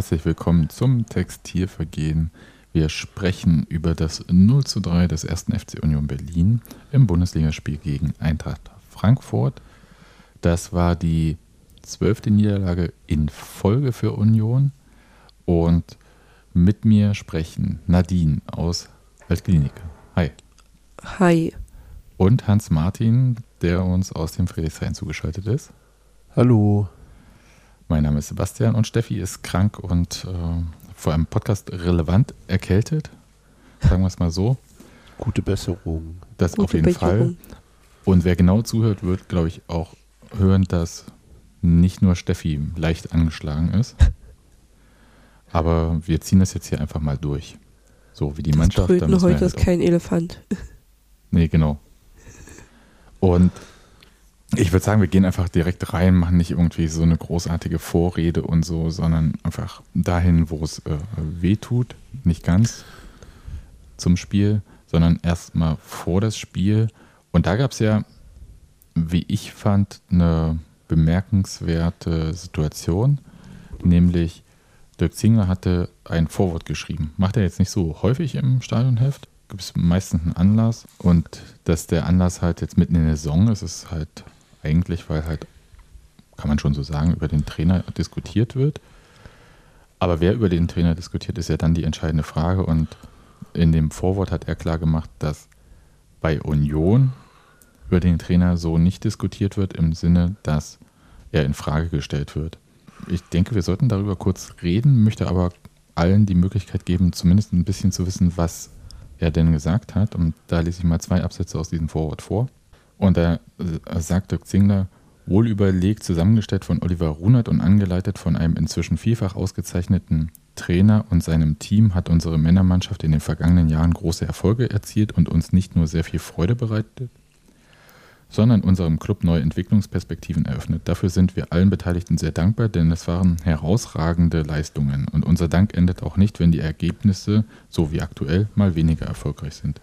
Herzlich willkommen zum Textilvergehen. Wir sprechen über das 0 zu 3 des 1. FC Union Berlin im Bundesligaspiel gegen Eintracht Frankfurt. Das war die zwölfte Niederlage in Folge für Union. Und mit mir sprechen Nadine aus Altklinik. Hi. Hi. Und Hans Martin, der uns aus dem Friedrichshain zugeschaltet ist. Hallo. Mein Name ist Sebastian und Steffi ist krank und äh, vor einem Podcast relevant erkältet. Sagen wir es mal so. Gute Besserung. Das Gute auf jeden Besserung. Fall. Und wer genau zuhört, wird, glaube ich, auch hören, dass nicht nur Steffi leicht angeschlagen ist. Aber wir ziehen das jetzt hier einfach mal durch. So wie die Das Mannschaft. Tröten heute halt ist kein Elefant. Nee, genau. Und ich würde sagen, wir gehen einfach direkt rein, machen nicht irgendwie so eine großartige Vorrede und so, sondern einfach dahin, wo es äh, weh tut. Nicht ganz zum Spiel, sondern erstmal vor das Spiel. Und da gab es ja, wie ich fand, eine bemerkenswerte Situation, nämlich Dirk Zingler hatte ein Vorwort geschrieben. Macht er jetzt nicht so häufig im Stadionheft. Gibt es meistens einen Anlass. Und dass der Anlass halt jetzt mitten in der Saison ist, ist halt eigentlich, weil halt, kann man schon so sagen, über den Trainer diskutiert wird. Aber wer über den Trainer diskutiert, ist ja dann die entscheidende Frage. Und in dem Vorwort hat er klar gemacht, dass bei Union über den Trainer so nicht diskutiert wird, im Sinne, dass er in Frage gestellt wird. Ich denke, wir sollten darüber kurz reden, möchte aber allen die Möglichkeit geben, zumindest ein bisschen zu wissen, was er denn gesagt hat. Und da lese ich mal zwei Absätze aus diesem Vorwort vor. Und da sagt Dirk Zingler, wohl überlegt, zusammengestellt von Oliver Runert und angeleitet von einem inzwischen vielfach ausgezeichneten Trainer und seinem Team hat unsere Männermannschaft in den vergangenen Jahren große Erfolge erzielt und uns nicht nur sehr viel Freude bereitet, sondern unserem Club neue Entwicklungsperspektiven eröffnet. Dafür sind wir allen Beteiligten sehr dankbar, denn es waren herausragende Leistungen und unser Dank endet auch nicht, wenn die Ergebnisse, so wie aktuell, mal weniger erfolgreich sind.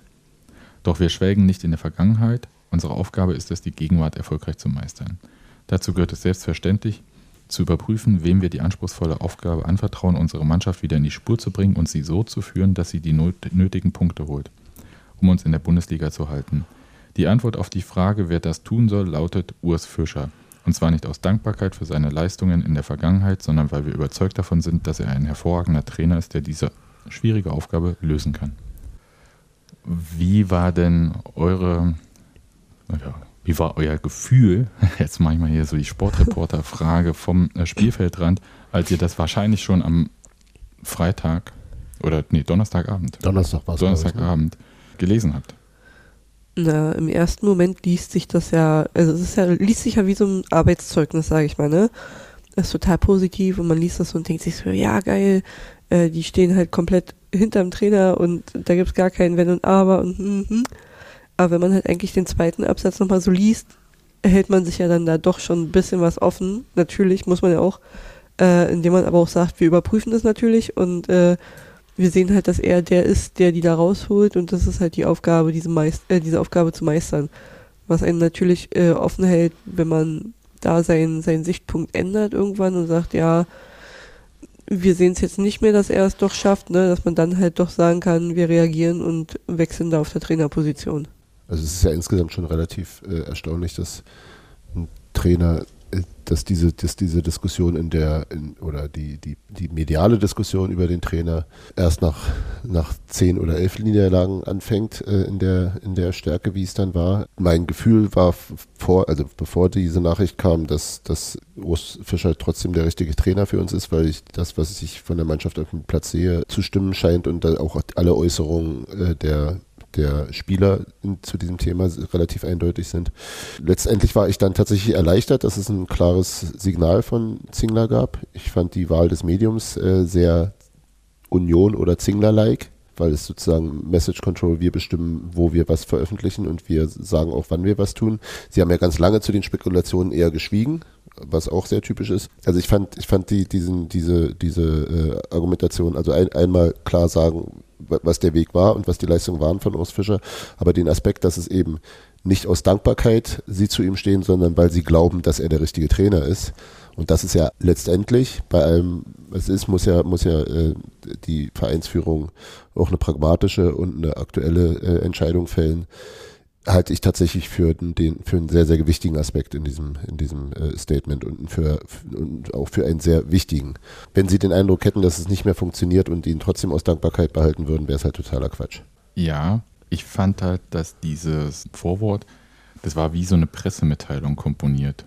Doch wir schwelgen nicht in der Vergangenheit, unsere Aufgabe ist es, die Gegenwart erfolgreich zu meistern. Dazu gehört es selbstverständlich, zu überprüfen, wem wir die anspruchsvolle Aufgabe anvertrauen, unsere Mannschaft wieder in die Spur zu bringen und sie so zu führen, dass sie die nötigen Punkte holt, um uns in der Bundesliga zu halten. Die Antwort auf die Frage, wer das tun soll, lautet Urs Fischer. Und zwar nicht aus Dankbarkeit für seine Leistungen in der Vergangenheit, sondern weil wir überzeugt davon sind, dass er ein hervorragender Trainer ist, der diese schwierige Aufgabe lösen kann. Wie war denn eure, ja, wie war euer Gefühl, jetzt mache ich mal hier so die Sportreporter-Frage vom äh, Spielfeldrand, als ihr das wahrscheinlich schon am Freitag oder nee, Donnerstagabend, Donnerstag war es. Donnerstagabend gelesen habt? Na, im ersten Moment liest sich das ja, also es ist ja, liest sich ja wie so ein Arbeitszeugnis, sage ich mal, ne? Das ist total positiv und man liest das und denkt sich so, ja geil, äh, die stehen halt komplett hinterm Trainer und da gibt's gar kein Wenn und Aber und hm, hm. Aber wenn man halt eigentlich den zweiten Absatz nochmal so liest, hält man sich ja dann da doch schon ein bisschen was offen. Natürlich muss man ja auch, äh, indem man aber auch sagt, wir überprüfen das natürlich und äh, wir sehen halt, dass er der ist, der die da rausholt und das ist halt die Aufgabe, diese, Meist äh, diese Aufgabe zu meistern. Was einen natürlich äh, offen hält, wenn man da seinen, seinen Sichtpunkt ändert irgendwann und sagt, ja, wir sehen es jetzt nicht mehr, dass er es doch schafft, ne, dass man dann halt doch sagen kann, wir reagieren und wechseln da auf der Trainerposition. Also es ist ja insgesamt schon relativ äh, erstaunlich, dass ein Trainer, äh, dass diese, dass diese Diskussion in der, in, oder die, die, die mediale Diskussion über den Trainer erst nach, nach zehn oder elf Niederlagen anfängt, äh, in, der, in der Stärke, wie es dann war. Mein Gefühl war vor, also bevor diese Nachricht kam, dass, dass Urs Fischer trotzdem der richtige Trainer für uns ist, weil ich das, was ich von der Mannschaft auf dem Platz sehe, zu stimmen scheint und dann auch alle Äußerungen äh, der der Spieler zu diesem Thema relativ eindeutig sind. Letztendlich war ich dann tatsächlich erleichtert, dass es ein klares Signal von Zingler gab. Ich fand die Wahl des Mediums äh, sehr Union- oder Zingler-like, weil es sozusagen Message Control, wir bestimmen, wo wir was veröffentlichen und wir sagen auch, wann wir was tun. Sie haben ja ganz lange zu den Spekulationen eher geschwiegen, was auch sehr typisch ist. Also ich fand, ich fand die, diesen, diese, diese äh, Argumentation, also ein, einmal klar sagen, was der Weg war und was die Leistungen waren von Urs Fischer, aber den Aspekt, dass es eben nicht aus Dankbarkeit sie zu ihm stehen, sondern weil sie glauben, dass er der richtige Trainer ist. Und das ist ja letztendlich bei allem, was ist, muss ja, muss ja äh, die Vereinsführung auch eine pragmatische und eine aktuelle äh, Entscheidung fällen. Halte ich tatsächlich für den, für einen sehr, sehr gewichtigen Aspekt in diesem, in diesem äh, Statement und für, und auch für einen sehr wichtigen. Wenn Sie den Eindruck hätten, dass es nicht mehr funktioniert und ihn trotzdem aus Dankbarkeit behalten würden, wäre es halt totaler Quatsch. Ja, ich fand halt, dass dieses Vorwort, das war wie so eine Pressemitteilung komponiert.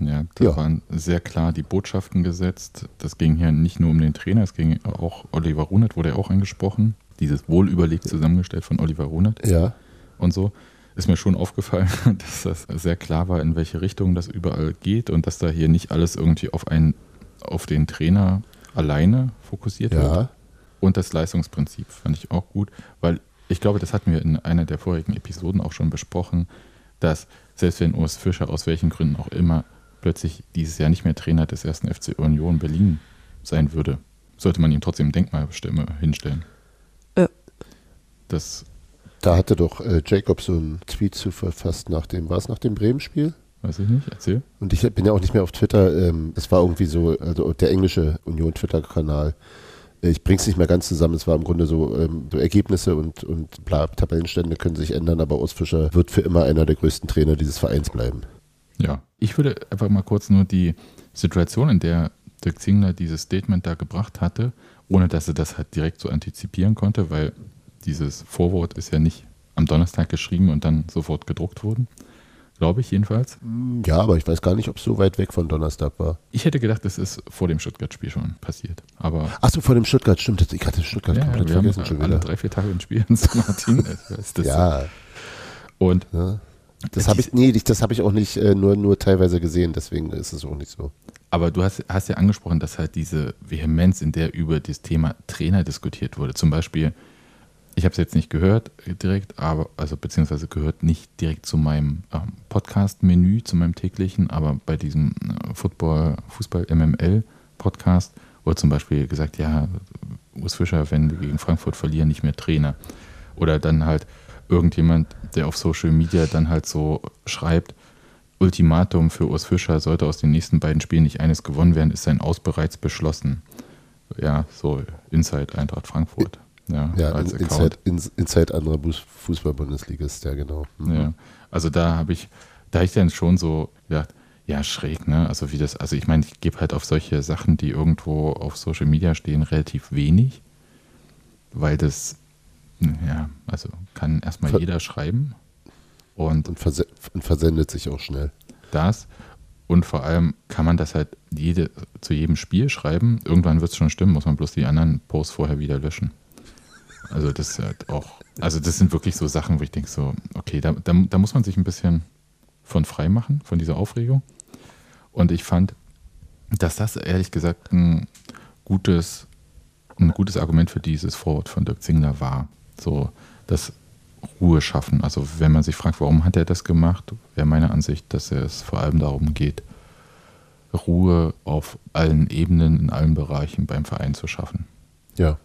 Ja, da ja. waren sehr klar die Botschaften gesetzt. Das ging hier nicht nur um den Trainer, es ging auch Oliver Runert, wurde ja auch angesprochen. Dieses wohlüberlegt zusammengestellt von Oliver Runert. Ja. Und so ist mir schon aufgefallen, dass das sehr klar war, in welche Richtung das überall geht und dass da hier nicht alles irgendwie auf einen, auf den Trainer alleine fokussiert ja. wird. Und das Leistungsprinzip fand ich auch gut, weil ich glaube, das hatten wir in einer der vorigen Episoden auch schon besprochen, dass selbst wenn Urs Fischer aus welchen Gründen auch immer plötzlich dieses Jahr nicht mehr Trainer des ersten FC Union Berlin sein würde, sollte man ihm trotzdem Denkmalstimme hinstellen. Ja. Das da hatte doch äh, Jacob so einen Tweet zu verfasst nach dem, war es nach dem Bremen-Spiel? Weiß ich nicht, erzähl. Und ich bin ja auch nicht mehr auf Twitter, ähm, das war irgendwie so, also der englische Union-Twitter-Kanal, ich bringe es nicht mehr ganz zusammen. Es war im Grunde so, ähm, so Ergebnisse und, und bla, Tabellenstände können sich ändern, aber Urs Fischer wird für immer einer der größten Trainer dieses Vereins bleiben. Ja, ich würde einfach mal kurz nur die Situation, in der Dirk Zingler dieses Statement da gebracht hatte, ohne dass er das halt direkt so antizipieren konnte, weil dieses Vorwort ist ja nicht am Donnerstag geschrieben und dann sofort gedruckt worden glaube ich jedenfalls. Ja, aber ich weiß gar nicht, ob es so weit weg von Donnerstag war. Ich hätte gedacht, das ist vor dem Stuttgart-Spiel schon passiert. Aber Ach so, vor dem Stuttgart, stimmt. Ich hatte Stuttgart ja, komplett wir vergessen haben schon alle wieder. drei, vier Tage ein Spiel in St. Martin. ja. Und ja. Das habe ich, nee, das habe ich auch nicht äh, nur, nur teilweise gesehen, deswegen ist es auch nicht so. Aber du hast, hast ja angesprochen, dass halt diese Vehemenz, in der über das Thema Trainer diskutiert wurde, zum Beispiel ich habe es jetzt nicht gehört direkt, aber also beziehungsweise gehört nicht direkt zu meinem ähm, Podcast-Menü, zu meinem täglichen, aber bei diesem äh, Football, Fußball MML Podcast wurde zum Beispiel gesagt, ja, Urs Fischer, wenn wir gegen Frankfurt verlieren, nicht mehr Trainer. Oder dann halt irgendjemand, der auf Social Media dann halt so schreibt, Ultimatum für Urs Fischer, sollte aus den nächsten beiden Spielen nicht eines gewonnen werden, ist sein Aus bereits beschlossen. Ja, so Inside Eintracht Frankfurt. Ja, ja als in, Inside, in, Inside anderer Fußball-Bundesliga ist der genau. Mhm. Ja, also da habe ich, da ich dann schon so gedacht, ja, schräg, ne? Also wie das, also ich meine, ich gebe halt auf solche Sachen, die irgendwo auf Social Media stehen, relativ wenig, weil das, ja, also kann erstmal Ver jeder schreiben. Und, und, verse und, versendet sich auch schnell. Das. Und vor allem kann man das halt jede, zu jedem Spiel schreiben. Irgendwann wird es schon stimmen, muss man bloß die anderen Posts vorher wieder löschen. Also das halt auch, also das sind wirklich so Sachen, wo ich denke so, okay, da, da, da muss man sich ein bisschen von frei machen, von dieser Aufregung. Und ich fand, dass das ehrlich gesagt ein gutes, ein gutes Argument für dieses Vorwort von Dirk Zingler war. So das Ruhe schaffen. Also wenn man sich fragt, warum hat er das gemacht, wäre meine Ansicht, dass es vor allem darum geht, Ruhe auf allen Ebenen, in allen Bereichen beim Verein zu schaffen. Ja,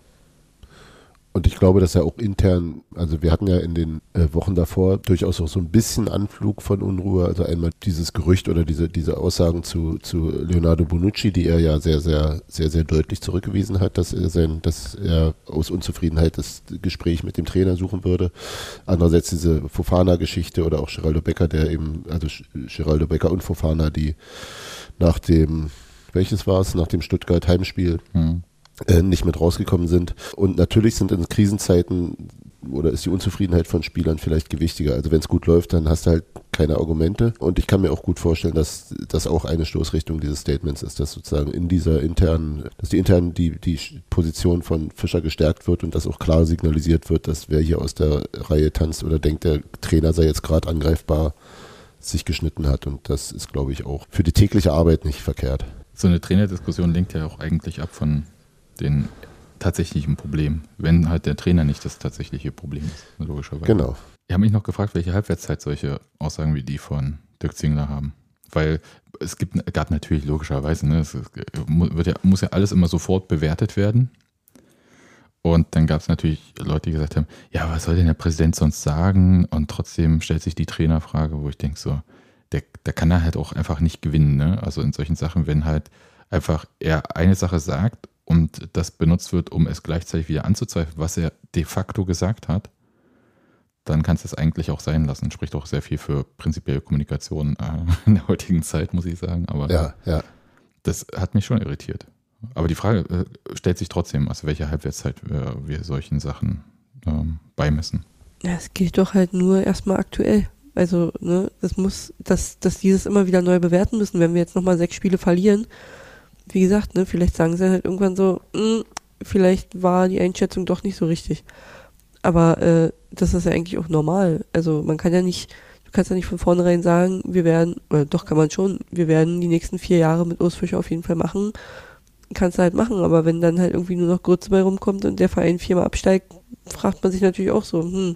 und ich glaube, dass er auch intern, also wir hatten ja in den äh, Wochen davor durchaus auch so ein bisschen Anflug von Unruhe. Also einmal dieses Gerücht oder diese, diese Aussagen zu, zu Leonardo Bonucci, die er ja sehr, sehr, sehr, sehr deutlich zurückgewiesen hat, dass er sein, dass er aus Unzufriedenheit das Gespräch mit dem Trainer suchen würde. Andererseits diese Fofana-Geschichte oder auch Geraldo Becker, der eben, also Geraldo Becker und Fofana, die nach dem, welches war es, nach dem Stuttgart Heimspiel, hm äh, nicht mit rausgekommen sind. Und natürlich sind in Krisenzeiten oder ist die Unzufriedenheit von Spielern vielleicht gewichtiger. Also wenn es gut läuft, dann hast du halt keine Argumente. Und ich kann mir auch gut vorstellen, dass das auch eine Stoßrichtung dieses Statements ist, dass sozusagen in dieser internen, dass die intern die, die Position von Fischer gestärkt wird und dass auch klar signalisiert wird, dass wer hier aus der Reihe tanzt oder denkt, der Trainer sei jetzt gerade angreifbar, sich geschnitten hat. Und das ist, glaube ich, auch für die tägliche Arbeit nicht verkehrt. So eine Trainerdiskussion lenkt ja auch eigentlich ab von den tatsächlichen Problem, wenn halt der Trainer nicht das tatsächliche Problem ist, logischerweise. Genau. Ich habe mich noch gefragt, welche Halbwertszeit solche Aussagen wie die von Dirk Zingler haben. Weil es gibt, gab natürlich logischerweise, ne, es wird ja, muss ja alles immer sofort bewertet werden. Und dann gab es natürlich Leute, die gesagt haben, ja, was soll denn der Präsident sonst sagen? Und trotzdem stellt sich die Trainerfrage, wo ich denke so, der, der kann da halt auch einfach nicht gewinnen. Ne? Also in solchen Sachen, wenn halt einfach er eine Sache sagt und das benutzt wird, um es gleichzeitig wieder anzuzweifeln, was er de facto gesagt hat, dann kannst du es eigentlich auch sein lassen. Spricht auch sehr viel für prinzipielle Kommunikation äh, in der heutigen Zeit, muss ich sagen. Aber Ja, ja. das hat mich schon irritiert. Aber die Frage äh, stellt sich trotzdem, also welche Halbwertszeit wir, wir solchen Sachen ähm, beimessen. Ja, es gilt doch halt nur erstmal aktuell. Also, ne, das muss, dass, dass dieses immer wieder neu bewerten müssen, wenn wir jetzt nochmal sechs Spiele verlieren. Wie gesagt, ne, vielleicht sagen sie halt irgendwann so, "Hm, vielleicht war die Einschätzung doch nicht so richtig. Aber äh, das ist ja eigentlich auch normal. Also man kann ja nicht, du kannst ja nicht von vornherein sagen, wir werden, oder doch kann man schon, wir werden die nächsten vier Jahre mit Urs auf jeden Fall machen. Kannst du halt machen, aber wenn dann halt irgendwie nur noch Grütze bei rumkommt und der Verein viermal absteigt, fragt man sich natürlich auch so, hm,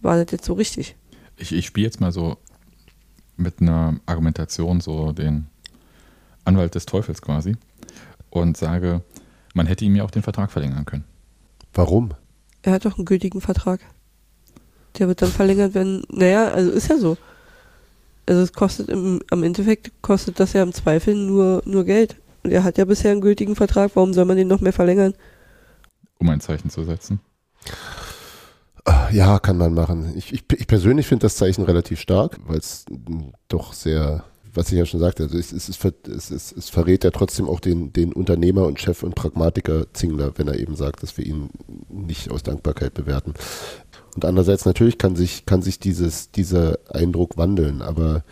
war das jetzt so richtig? Ich, ich spiele jetzt mal so mit einer Argumentation so den Anwalt des Teufels quasi und sage, man hätte ihm ja auch den Vertrag verlängern können. Warum? Er hat doch einen gültigen Vertrag. Der wird dann verlängert, wenn, naja, also ist ja so. Also es kostet im, am Endeffekt kostet das ja im Zweifel nur, nur Geld. Und er hat ja bisher einen gültigen Vertrag, warum soll man den noch mehr verlängern? um ein Zeichen zu setzen. Ja, kann man machen. Ich, ich, ich persönlich finde das Zeichen relativ stark, weil es doch sehr, was ich ja schon sagte, also es, es, es, es, verrät ja trotzdem auch den, den Unternehmer und Chef und Pragmatiker Zingler, wenn er eben sagt, dass wir ihn nicht aus Dankbarkeit bewerten. Und andererseits natürlich kann sich, kann sich dieses, dieser Eindruck wandeln, aber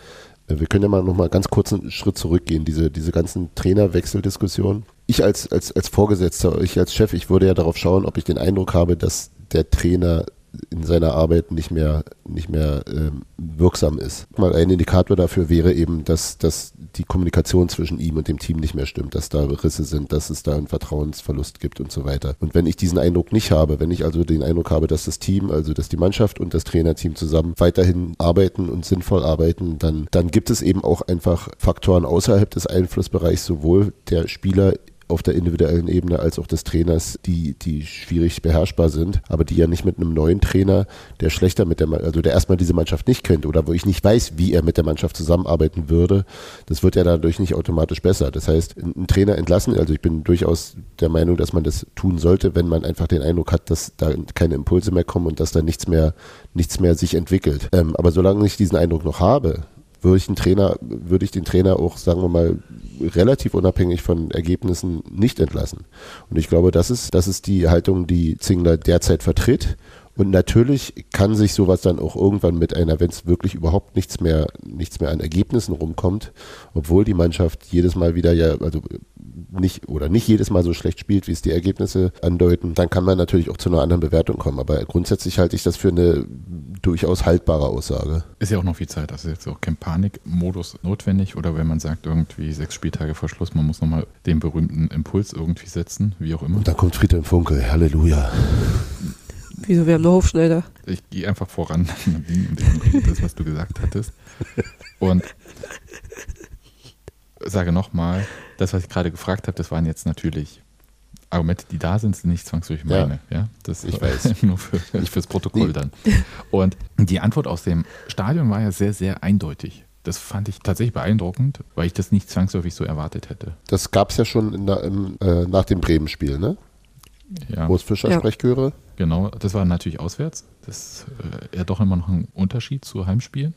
äh, wir können ja mal noch mal ganz kurz einen Schritt zurückgehen, diese, diese ganzen Trainerwechseldiskussionen. Ich als, als, als Vorgesetzter, ich als Chef, ich würde ja darauf schauen, ob ich den Eindruck habe, dass der Trainer in seiner Arbeit nicht mehr, nicht mehr ähm, wirksam ist. Mal ein Indikator dafür wäre eben, dass, dass die Kommunikation zwischen ihm und dem Team nicht mehr stimmt, dass da Risse sind, dass es da einen Vertrauensverlust gibt und so weiter. Und wenn ich diesen Eindruck nicht habe, wenn ich also den Eindruck habe, dass das Team, also dass die Mannschaft und das Trainerteam zusammen weiterhin arbeiten und sinnvoll arbeiten, dann, dann gibt es eben auch einfach Faktoren außerhalb des Einflussbereichs sowohl der Spieler auf der individuellen Ebene als auch des Trainers, die, die schwierig beherrschbar sind, aber die ja nicht mit einem neuen Trainer, der schlechter mit der, also der erstmal diese Mannschaft nicht kennt oder wo ich nicht weiß, wie er mit der Mannschaft zusammenarbeiten würde, das wird ja dadurch nicht automatisch besser. Das heißt, einen Trainer entlassen, also ich bin durchaus der Meinung, dass man das tun sollte, wenn man einfach den Eindruck hat, dass da keine Impulse mehr kommen und dass da nichts mehr, nichts mehr sich entwickelt. Ähm, aber solange ich diesen Eindruck noch habe, würde ich den Trainer, würde ich den Trainer auch, sagen wir mal, relativ unabhängig von Ergebnissen nicht entlassen. Und ich glaube, das ist, das ist die Haltung, die Zingler derzeit vertritt. Und natürlich kann sich sowas dann auch irgendwann mit einer, wenn es wirklich überhaupt nichts mehr, nichts mehr an Ergebnissen rumkommt, obwohl die Mannschaft jedes Mal wieder ja, also nicht oder nicht jedes Mal so schlecht spielt, wie es die Ergebnisse andeuten, dann kann man natürlich auch zu einer anderen Bewertung kommen. Aber grundsätzlich halte ich das für eine durchaus haltbare Aussage. Ist ja auch noch viel Zeit, also ist jetzt auch kein Panikmodus notwendig oder wenn man sagt, irgendwie sechs Spieltage vor Schluss, man muss nochmal den berühmten Impuls irgendwie setzen, wie auch immer. Und dann kommt Friedhelm Funkel, Halleluja. Wieso, wir haben eine Hofschneider. Ich gehe einfach voran, das, was du gesagt hattest. Und sage nochmal, das, was ich gerade gefragt habe, das waren jetzt natürlich Argumente, die da sind, sind nicht zwangsläufig Ja. meine. Ja. das Ich weiß. nur für, fürs Protokoll Nee. dann. Und die Antwort aus dem Stadion war ja sehr, sehr eindeutig. Das fand ich tatsächlich beeindruckend, weil ich das nicht zwangsläufig so erwartet hätte. Das gab es ja schon in der, im, äh, nach dem Bremen-Spiel, ne? Ja, Urs Fischer Ja. Sprechchöre. genau. Das war natürlich auswärts. Das ist äh, ja doch immer noch ein Unterschied zu Heimspielen.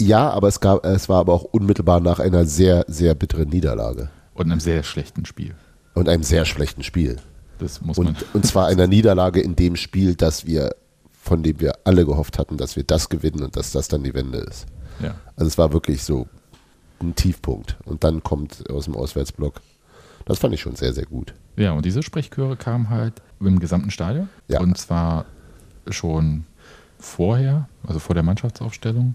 Ja, aber es gab, es war aber auch unmittelbar nach einer sehr, sehr bitteren Niederlage Und einem sehr schlechten Spiel. und einem sehr schlechten Spiel. Das muss man. Und, und zwar einer Niederlage in dem Spiel, dass wir, von dem wir alle gehofft hatten, dass wir das gewinnen und dass das dann die Wende ist. Ja. Also es war wirklich so ein Tiefpunkt. Und dann kommt aus dem Auswärtsblock. Das fand ich schon sehr, sehr gut. Ja, und diese Sprechchöre kamen halt im gesamten Stadion. Ja. Und zwar schon vorher, also vor der Mannschaftsaufstellung.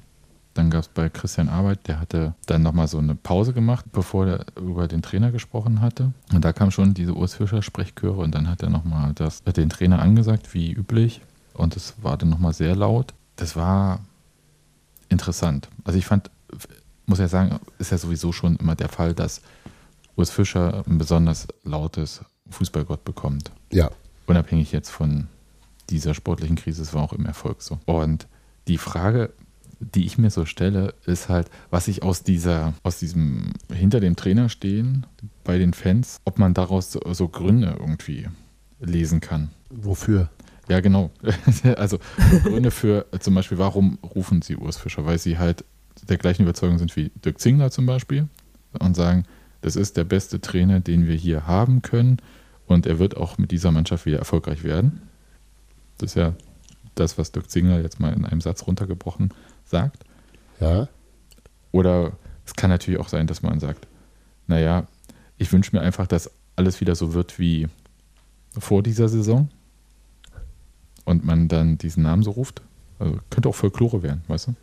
Dann gab es bei Christian Arbeit, der hatte dann nochmal so eine Pause gemacht, bevor er über den Trainer gesprochen hatte. Und da kam schon diese Urs Fischer Sprechchöre und dann hat er nochmal das den Trainer angesagt, wie üblich. Und es war dann nochmal sehr laut. Das war interessant. Also ich fand, muss ja sagen, ist ja sowieso schon immer der Fall, dass Urs Fischer ein besonders lautes Fußballgott bekommt. Ja. unabhängig jetzt von dieser sportlichen Krise, es war auch im Erfolg so. Und die Frage, die ich mir so stelle, ist halt, was ich aus dieser, aus diesem hinter dem Trainer stehen bei den Fans, ob man daraus so, so Gründe irgendwie lesen kann. Wofür? Ja, genau. also Gründe für zum Beispiel, warum rufen sie Urs Fischer? Weil sie halt der gleichen Überzeugung sind wie Dirk Zingler zum Beispiel und sagen, das ist der beste Trainer, den wir hier haben können und er wird auch mit dieser Mannschaft wieder erfolgreich werden. Das ist ja das, was Dirk Zingler jetzt mal in einem Satz runtergebrochen sagt. Ja. Oder es kann natürlich auch sein, dass man sagt, naja, ich wünsche mir einfach, dass alles wieder so wird wie vor dieser Saison und man dann diesen Namen so ruft. Also könnte auch Folklore werden, weißt du?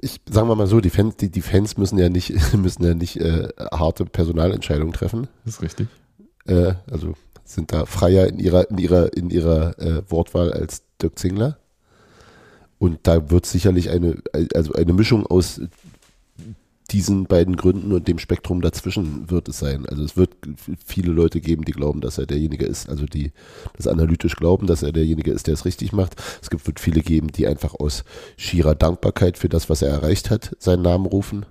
Ich sagen wir mal so, die Fans, die, die Fans müssen ja nicht, müssen ja nicht äh, harte Personalentscheidungen treffen. Das ist richtig. Äh, also sind da freier in ihrer, in ihrer, in ihrer äh, Wortwahl als Dirk Zingler. Und da wird sicherlich eine, also eine Mischung aus diesen beiden Gründen und dem Spektrum dazwischen wird es sein. Also es wird viele Leute geben, die glauben, dass er derjenige ist, also die das analytisch glauben, dass er derjenige ist, der es richtig macht. Es gibt, wird viele geben, die einfach aus schierer Dankbarkeit für das, was er erreicht hat, seinen Namen rufen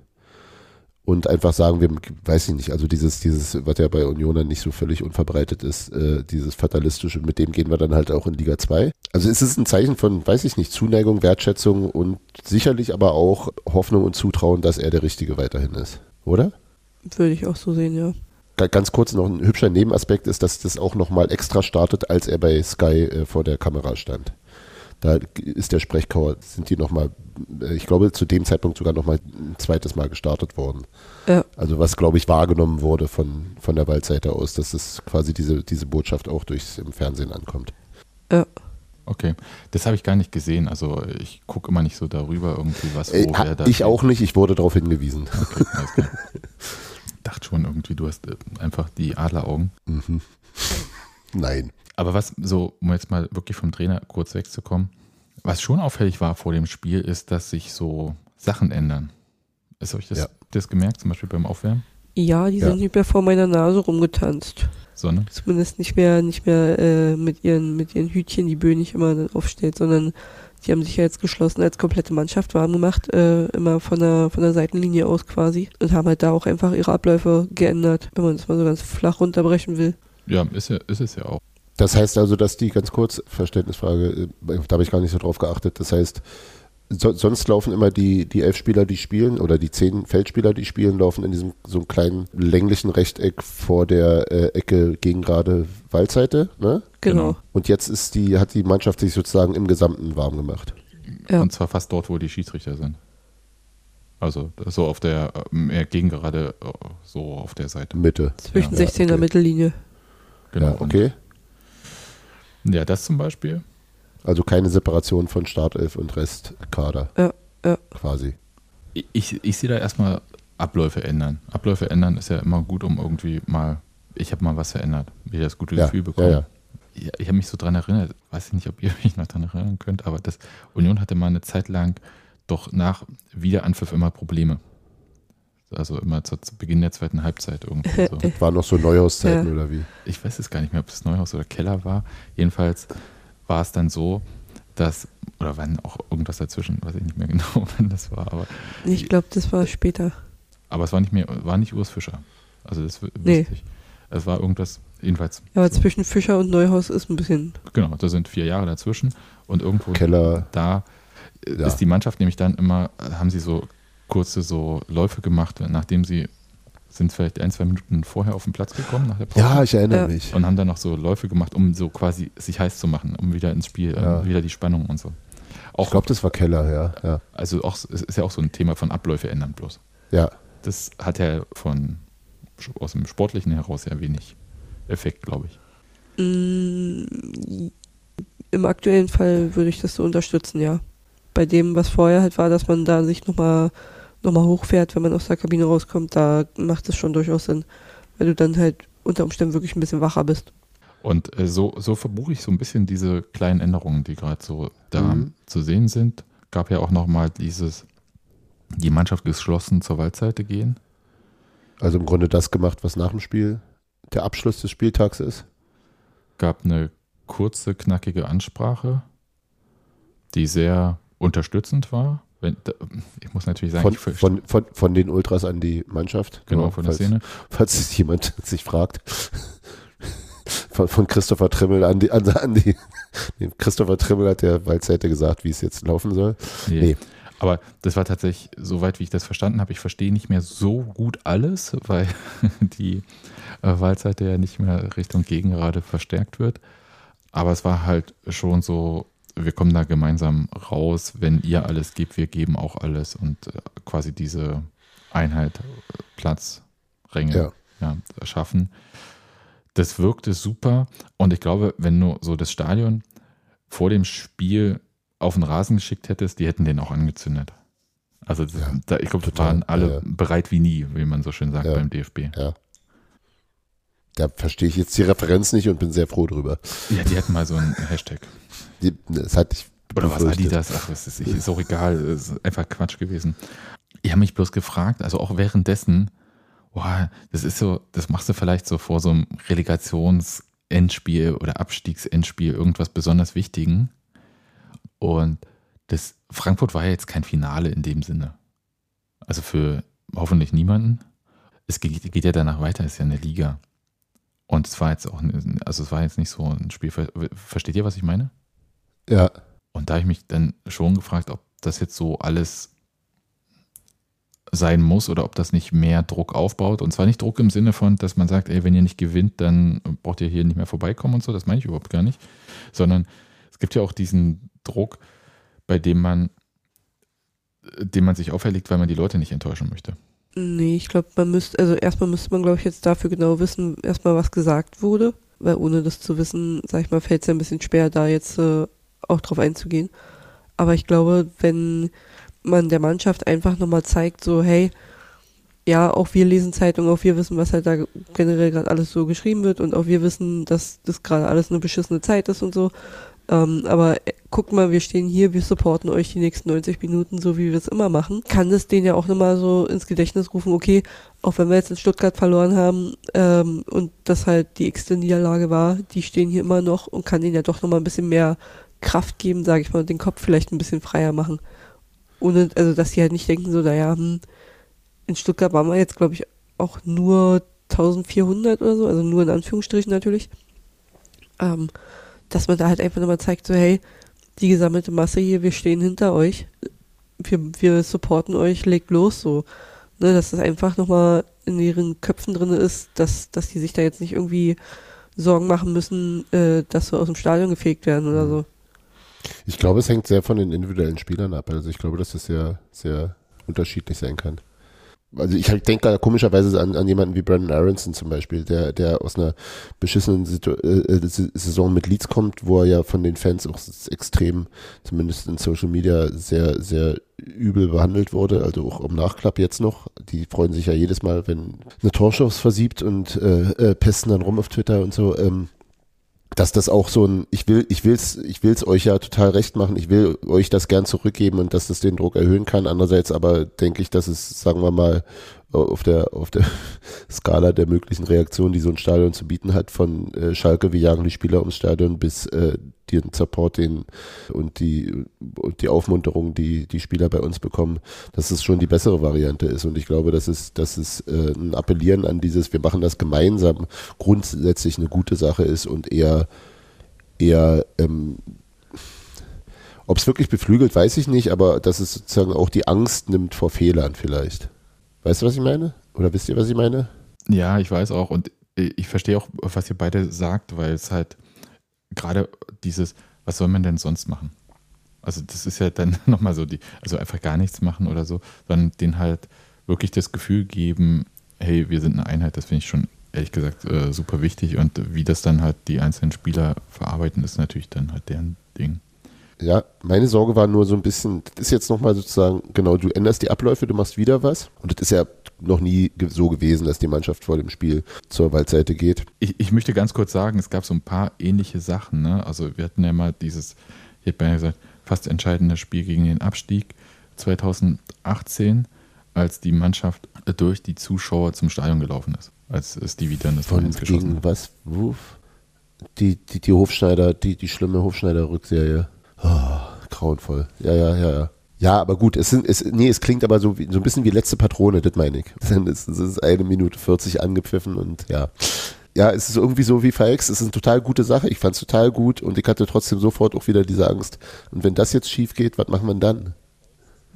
und einfach sagen, wir, weiß ich nicht, also dieses, dieses, was ja bei Unioner nicht so völlig unverbreitet ist, äh, dieses fatalistische, mit dem gehen wir dann halt auch in Liga 2. Also es ist ein Zeichen von, weiß ich nicht, Zuneigung, Wertschätzung und sicherlich aber auch Hoffnung und Zutrauen, dass er der Richtige weiterhin ist, oder? Würde ich auch so sehen, ja. Ganz kurz noch ein hübscher Nebenaspekt ist, dass das auch nochmal extra startet, als er bei Sky äh, vor der Kamera stand. Da ist der Sprechchor, sind die nochmal, ich glaube, zu dem Zeitpunkt sogar nochmal ein zweites Mal gestartet worden. Ja. Also was, glaube ich, wahrgenommen wurde von, von der Waldseite aus, dass es quasi diese, diese Botschaft auch durchs im Fernsehen ankommt. Ja. Okay, das habe ich gar nicht gesehen. Also ich gucke immer nicht so darüber irgendwie, was wo Äh, wer da ich auch nicht, ich wurde darauf hingewiesen. Okay, alles klar. dachte schon irgendwie, du hast äh, einfach die Adleraugen. Mhm. Nein. Aber was so, um jetzt mal wirklich vom Trainer kurz wegzukommen, was schon auffällig war vor dem Spiel, ist, dass sich so Sachen ändern. Ist euch das, Ja. das gemerkt, zum Beispiel beim Aufwärmen? Ja, die Ja. sind nicht mehr vor meiner Nase rumgetanzt. So, ne? Zumindest nicht mehr, nicht mehr äh, mit ihren, mit ihren Hütchen, die Böhnig immer aufstellt, sondern die haben sich ja jetzt geschlossen als komplette Mannschaft warm gemacht, äh, immer von der, von der Seitenlinie aus quasi und haben halt da auch einfach ihre Abläufe geändert, wenn man das mal so ganz flach runterbrechen will. Ja, ist, ja, ist es ja auch. Das heißt also, dass die, ganz kurz, Verständnisfrage, äh, da habe ich gar nicht so drauf geachtet, das heißt, so, sonst laufen immer die, die elf Spieler, die spielen, oder die zehn Feldspieler, die spielen, laufen in diesem so einem kleinen länglichen Rechteck vor der äh, Ecke gegen gerade Waldseite, ne? Genau. Und jetzt ist die, hat die Mannschaft sich sozusagen im Gesamten warm gemacht. Ja. Und zwar fast dort, wo die Schiedsrichter sind. Also so auf der, äh, mehr gegen gerade äh, so auf der Seite. Mitte. Zwischen Ja, 16er okay. Mittellinie. Genau. Ja, okay. Und, ja, das zum Beispiel. Also keine Separation von Startelf und Restkader. Ja, ja. Quasi. Ich, ich, ich sehe da erstmal Abläufe ändern. Abläufe ändern ist ja immer gut, um irgendwie mal, ich habe mal was verändert, wieder das gute Ja, Gefühl bekommen. ja, ja. Ja, ich habe mich so dran erinnert, weiß ich nicht, ob ihr mich noch dran erinnern könnt, aber das Union hatte mal eine Zeit lang doch nach Wiederanpfiff immer Probleme. Also immer zu, zu Beginn der zweiten Halbzeit irgendwie so. War noch so Neuhauszeiten Ja. oder wie? Ich weiß es gar nicht mehr, ob es Neuhaus oder Keller war. Jedenfalls war es dann so, dass, oder wann auch irgendwas dazwischen, weiß ich nicht mehr genau, wann das war, aber, Ich glaube, das war später. aber es war nicht mehr, war nicht Urs Fischer. Also das w- Nee. wüsste ich. Es war irgendwas, jedenfalls. Ja, aber so. zwischen Fischer und Neuhaus ist ein bisschen. Genau, da sind vier Jahre dazwischen und irgendwo Keller. da Ja. ist die Mannschaft nämlich dann immer, haben sie so kurze so Läufe gemacht, nachdem sie sind vielleicht ein, zwei Minuten vorher auf den Platz gekommen nach der Pause. Ja, ich erinnere Ja. mich. und haben dann noch so Läufe gemacht, um so quasi sich heiß zu machen, um wieder ins Spiel, Ja. ähm, wieder die Spannung und so. Ich Auch, glaube, das war Keller, ja. Ja. also auch, es ist ja auch so ein Thema von Abläufe ändern bloß. ja. Das hat ja von aus dem Sportlichen heraus ja wenig Effekt, glaube ich. Mm, Im aktuellen Fall würde ich das so unterstützen, ja. Bei dem, was vorher halt war, dass man da sich nochmal noch mal hochfährt, wenn man aus der Kabine rauskommt, da macht es schon durchaus Sinn. Weil du dann halt unter Umständen wirklich ein bisschen wacher bist. Und äh, so, so verbuche ich so ein bisschen diese kleinen Änderungen, die gerade so da Mhm. zu sehen sind. Gab ja auch nochmal dieses, die Mannschaft geschlossen zur Waldseite gehen. Also im Grunde das gemacht, was nach dem Spiel der Abschluss des Spieltags ist. gab eine kurze, knackige Ansprache, die sehr unterstützend war. Wenn, ich muss natürlich sagen, von, von, von, von, den Ultras an die Mannschaft. Genau, von falls, der Szene. Falls jemand sich fragt. Von, von Christopher Trimmel an die, an, an die Christopher Trimmel hat der Waldseite gesagt, wie es jetzt laufen soll. Nee. nee. Aber das war tatsächlich, soweit wie ich das verstanden habe, ich verstehe nicht mehr so gut alles, weil die äh, Waldseite ja nicht mehr Richtung Gegenrade verstärkt wird. Aber es war halt schon so, wir kommen da gemeinsam raus, wenn ihr alles gebt, wir geben auch alles und äh, quasi diese Einheit, Platz, Ränge ja. Ja, schaffen. Das wirkte super und ich glaube, wenn du so das Stadion vor dem Spiel auf den Rasen geschickt hättest, die hätten den auch angezündet. Also das, ja, da, ich glaube, da waren alle bereit wie nie, wie man so schön sagt beim DFB. Ja. Da verstehe ich jetzt die Referenz nicht und bin sehr froh drüber. Ja, die hätten mal so einen Hashtag. Die, das hatte ich Oder was Adidas, ach, das ist, ist auch egal, das ist einfach Quatsch gewesen. Ich habe mich bloß gefragt, also auch währenddessen, boah, das ist so, das machst du vielleicht so vor so einem Relegations-Endspiel oder Abstiegsendspiel irgendwas besonders Wichtigen. Und das Frankfurt war ja jetzt kein Finale in dem Sinne. Also für hoffentlich niemanden. Es geht, geht ja danach weiter, es ist ja eine Liga. Und es war jetzt auch, also es war jetzt nicht so ein Spiel. Versteht ihr, was ich meine? Ja. Und da habe ich mich dann schon gefragt, ob das jetzt so alles sein muss oder ob das nicht mehr Druck aufbaut. Und zwar nicht Druck im Sinne von, dass man sagt, ey, wenn ihr nicht gewinnt, dann braucht ihr hier nicht mehr vorbeikommen und so. Das meine ich überhaupt gar nicht. Sondern es gibt ja auch diesen Druck, bei dem man, den man sich auferlegt, weil man die Leute nicht enttäuschen möchte. Nee, ich glaube, man müsste, also erstmal müsste man, glaube ich, jetzt dafür genau wissen, erstmal was gesagt wurde, weil ohne das zu wissen, sag ich mal, fällt es ja ein bisschen schwer, da jetzt äh, auch drauf einzugehen. Aber ich glaube, wenn man der Mannschaft einfach nochmal zeigt, so, hey, ja, auch wir lesen Zeitungen, auch wir wissen, was halt da generell gerade alles so geschrieben wird und auch wir wissen, dass das gerade alles eine beschissene Zeit ist und so. Ähm, aber äh, guckt mal, wir stehen hier, wir supporten euch die nächsten 90 Minuten, so wie wir es immer machen. Kann das denen ja auch nochmal so ins Gedächtnis rufen, okay, auch wenn wir jetzt in Stuttgart verloren haben ähm, und das halt die x-te Niederlage war, die stehen hier immer noch und kann denen ja doch nochmal ein bisschen mehr Kraft geben, sage ich mal, und den Kopf vielleicht ein bisschen freier machen. Ohne, also dass sie halt nicht denken, so, naja, hm, in Stuttgart waren wir jetzt, glaube ich, auch nur 1400 oder so, also nur in Anführungsstrichen natürlich. Ähm, dass man da halt einfach nochmal zeigt, so hey, die gesammelte Masse hier, wir stehen hinter euch, wir, wir supporten euch, legt los so. Ne, dass das einfach nochmal in ihren Köpfen drin ist, dass, dass die sich da jetzt nicht irgendwie Sorgen machen müssen, äh, dass wir aus dem Stadion gefegt werden oder so. Ich glaube, es hängt sehr von den individuellen Spielern ab. Also ich glaube, dass das sehr, sehr unterschiedlich sein kann also ich halt denke da komischerweise an, an jemanden wie Brandon Aronson zum Beispiel, der, der aus einer beschissenen Situ äh, äh Saison mit Leeds kommt, wo er ja von den Fans auch extrem, zumindest in Social Media, sehr, sehr übel behandelt wurde, also auch im Nachklapp jetzt noch. Die freuen sich ja jedes Mal, wenn eine Torschance versiebt und äh, äh, pesten dann rum auf Twitter und so. Ähm, dass das auch so ein, ich will, ich will's, ich will's euch ja total recht machen, ich will euch das gern zurückgeben und dass das den Druck erhöhen kann. Andererseits aber denke ich, dass es, sagen wir mal, auf der, auf der Skala der möglichen Reaktionen, die so ein Stadion zu bieten hat, von äh, Schalke, wir jagen die Spieler ums Stadion, bis äh, den Support den, und die, und die Aufmunterung, die die Spieler bei uns bekommen, dass es schon die bessere Variante ist. Und ich glaube, dass es, dass es äh, ein Appellieren an dieses, wir machen das gemeinsam, grundsätzlich eine gute Sache ist und eher, eher ähm, ob es wirklich beflügelt, weiß ich nicht, aber dass es sozusagen auch die Angst nimmt vor Fehlern vielleicht. Weißt du, was ich meine? Oder wisst ihr, was ich meine? Ja, ich weiß auch. Und ich verstehe auch, was ihr beide sagt, weil es halt gerade dieses, was soll man denn sonst machen? Also das ist ja dann nochmal so die, also einfach gar nichts machen oder so, sondern denen halt wirklich das Gefühl geben, hey, wir sind eine Einheit, das finde ich schon ehrlich gesagt äh, super wichtig und wie das dann halt die einzelnen Spieler verarbeiten, ist natürlich dann halt deren Ding. Ja, meine Sorge war nur so ein bisschen, das ist jetzt nochmal sozusagen, genau, du änderst die Abläufe, du machst wieder was. Und das ist ja noch nie so gewesen, dass die Mannschaft vor dem Spiel zur Waldseite geht. Ich, ich möchte ganz kurz sagen, es gab so ein paar ähnliche Sachen. Ne? Also wir hatten ja mal dieses, ich hätte beinahe gesagt, fast entscheidende Spiel gegen den Abstieg 2018, als die Mannschaft durch die Zuschauer zum Stadion gelaufen ist. Als Stevie dann das Von geschossen gegen was? Wuf? Die, die, die Hofschneider, die, die schlimme Hofschneider-Rückserie. Oh, grauenvoll. Ja, ja, ja, ja. Ja, aber gut, es, sind, es, nee, es klingt aber so, wie, so ein bisschen wie letzte Patrone, das meine ich. Es ist eine Minute 40 angepfiffen und ja. Ja, es ist irgendwie so wie Falks, es ist eine total gute Sache. Ich fand es total gut und ich hatte trotzdem sofort auch wieder diese Angst. Und wenn das jetzt schief geht, was machen wir dann?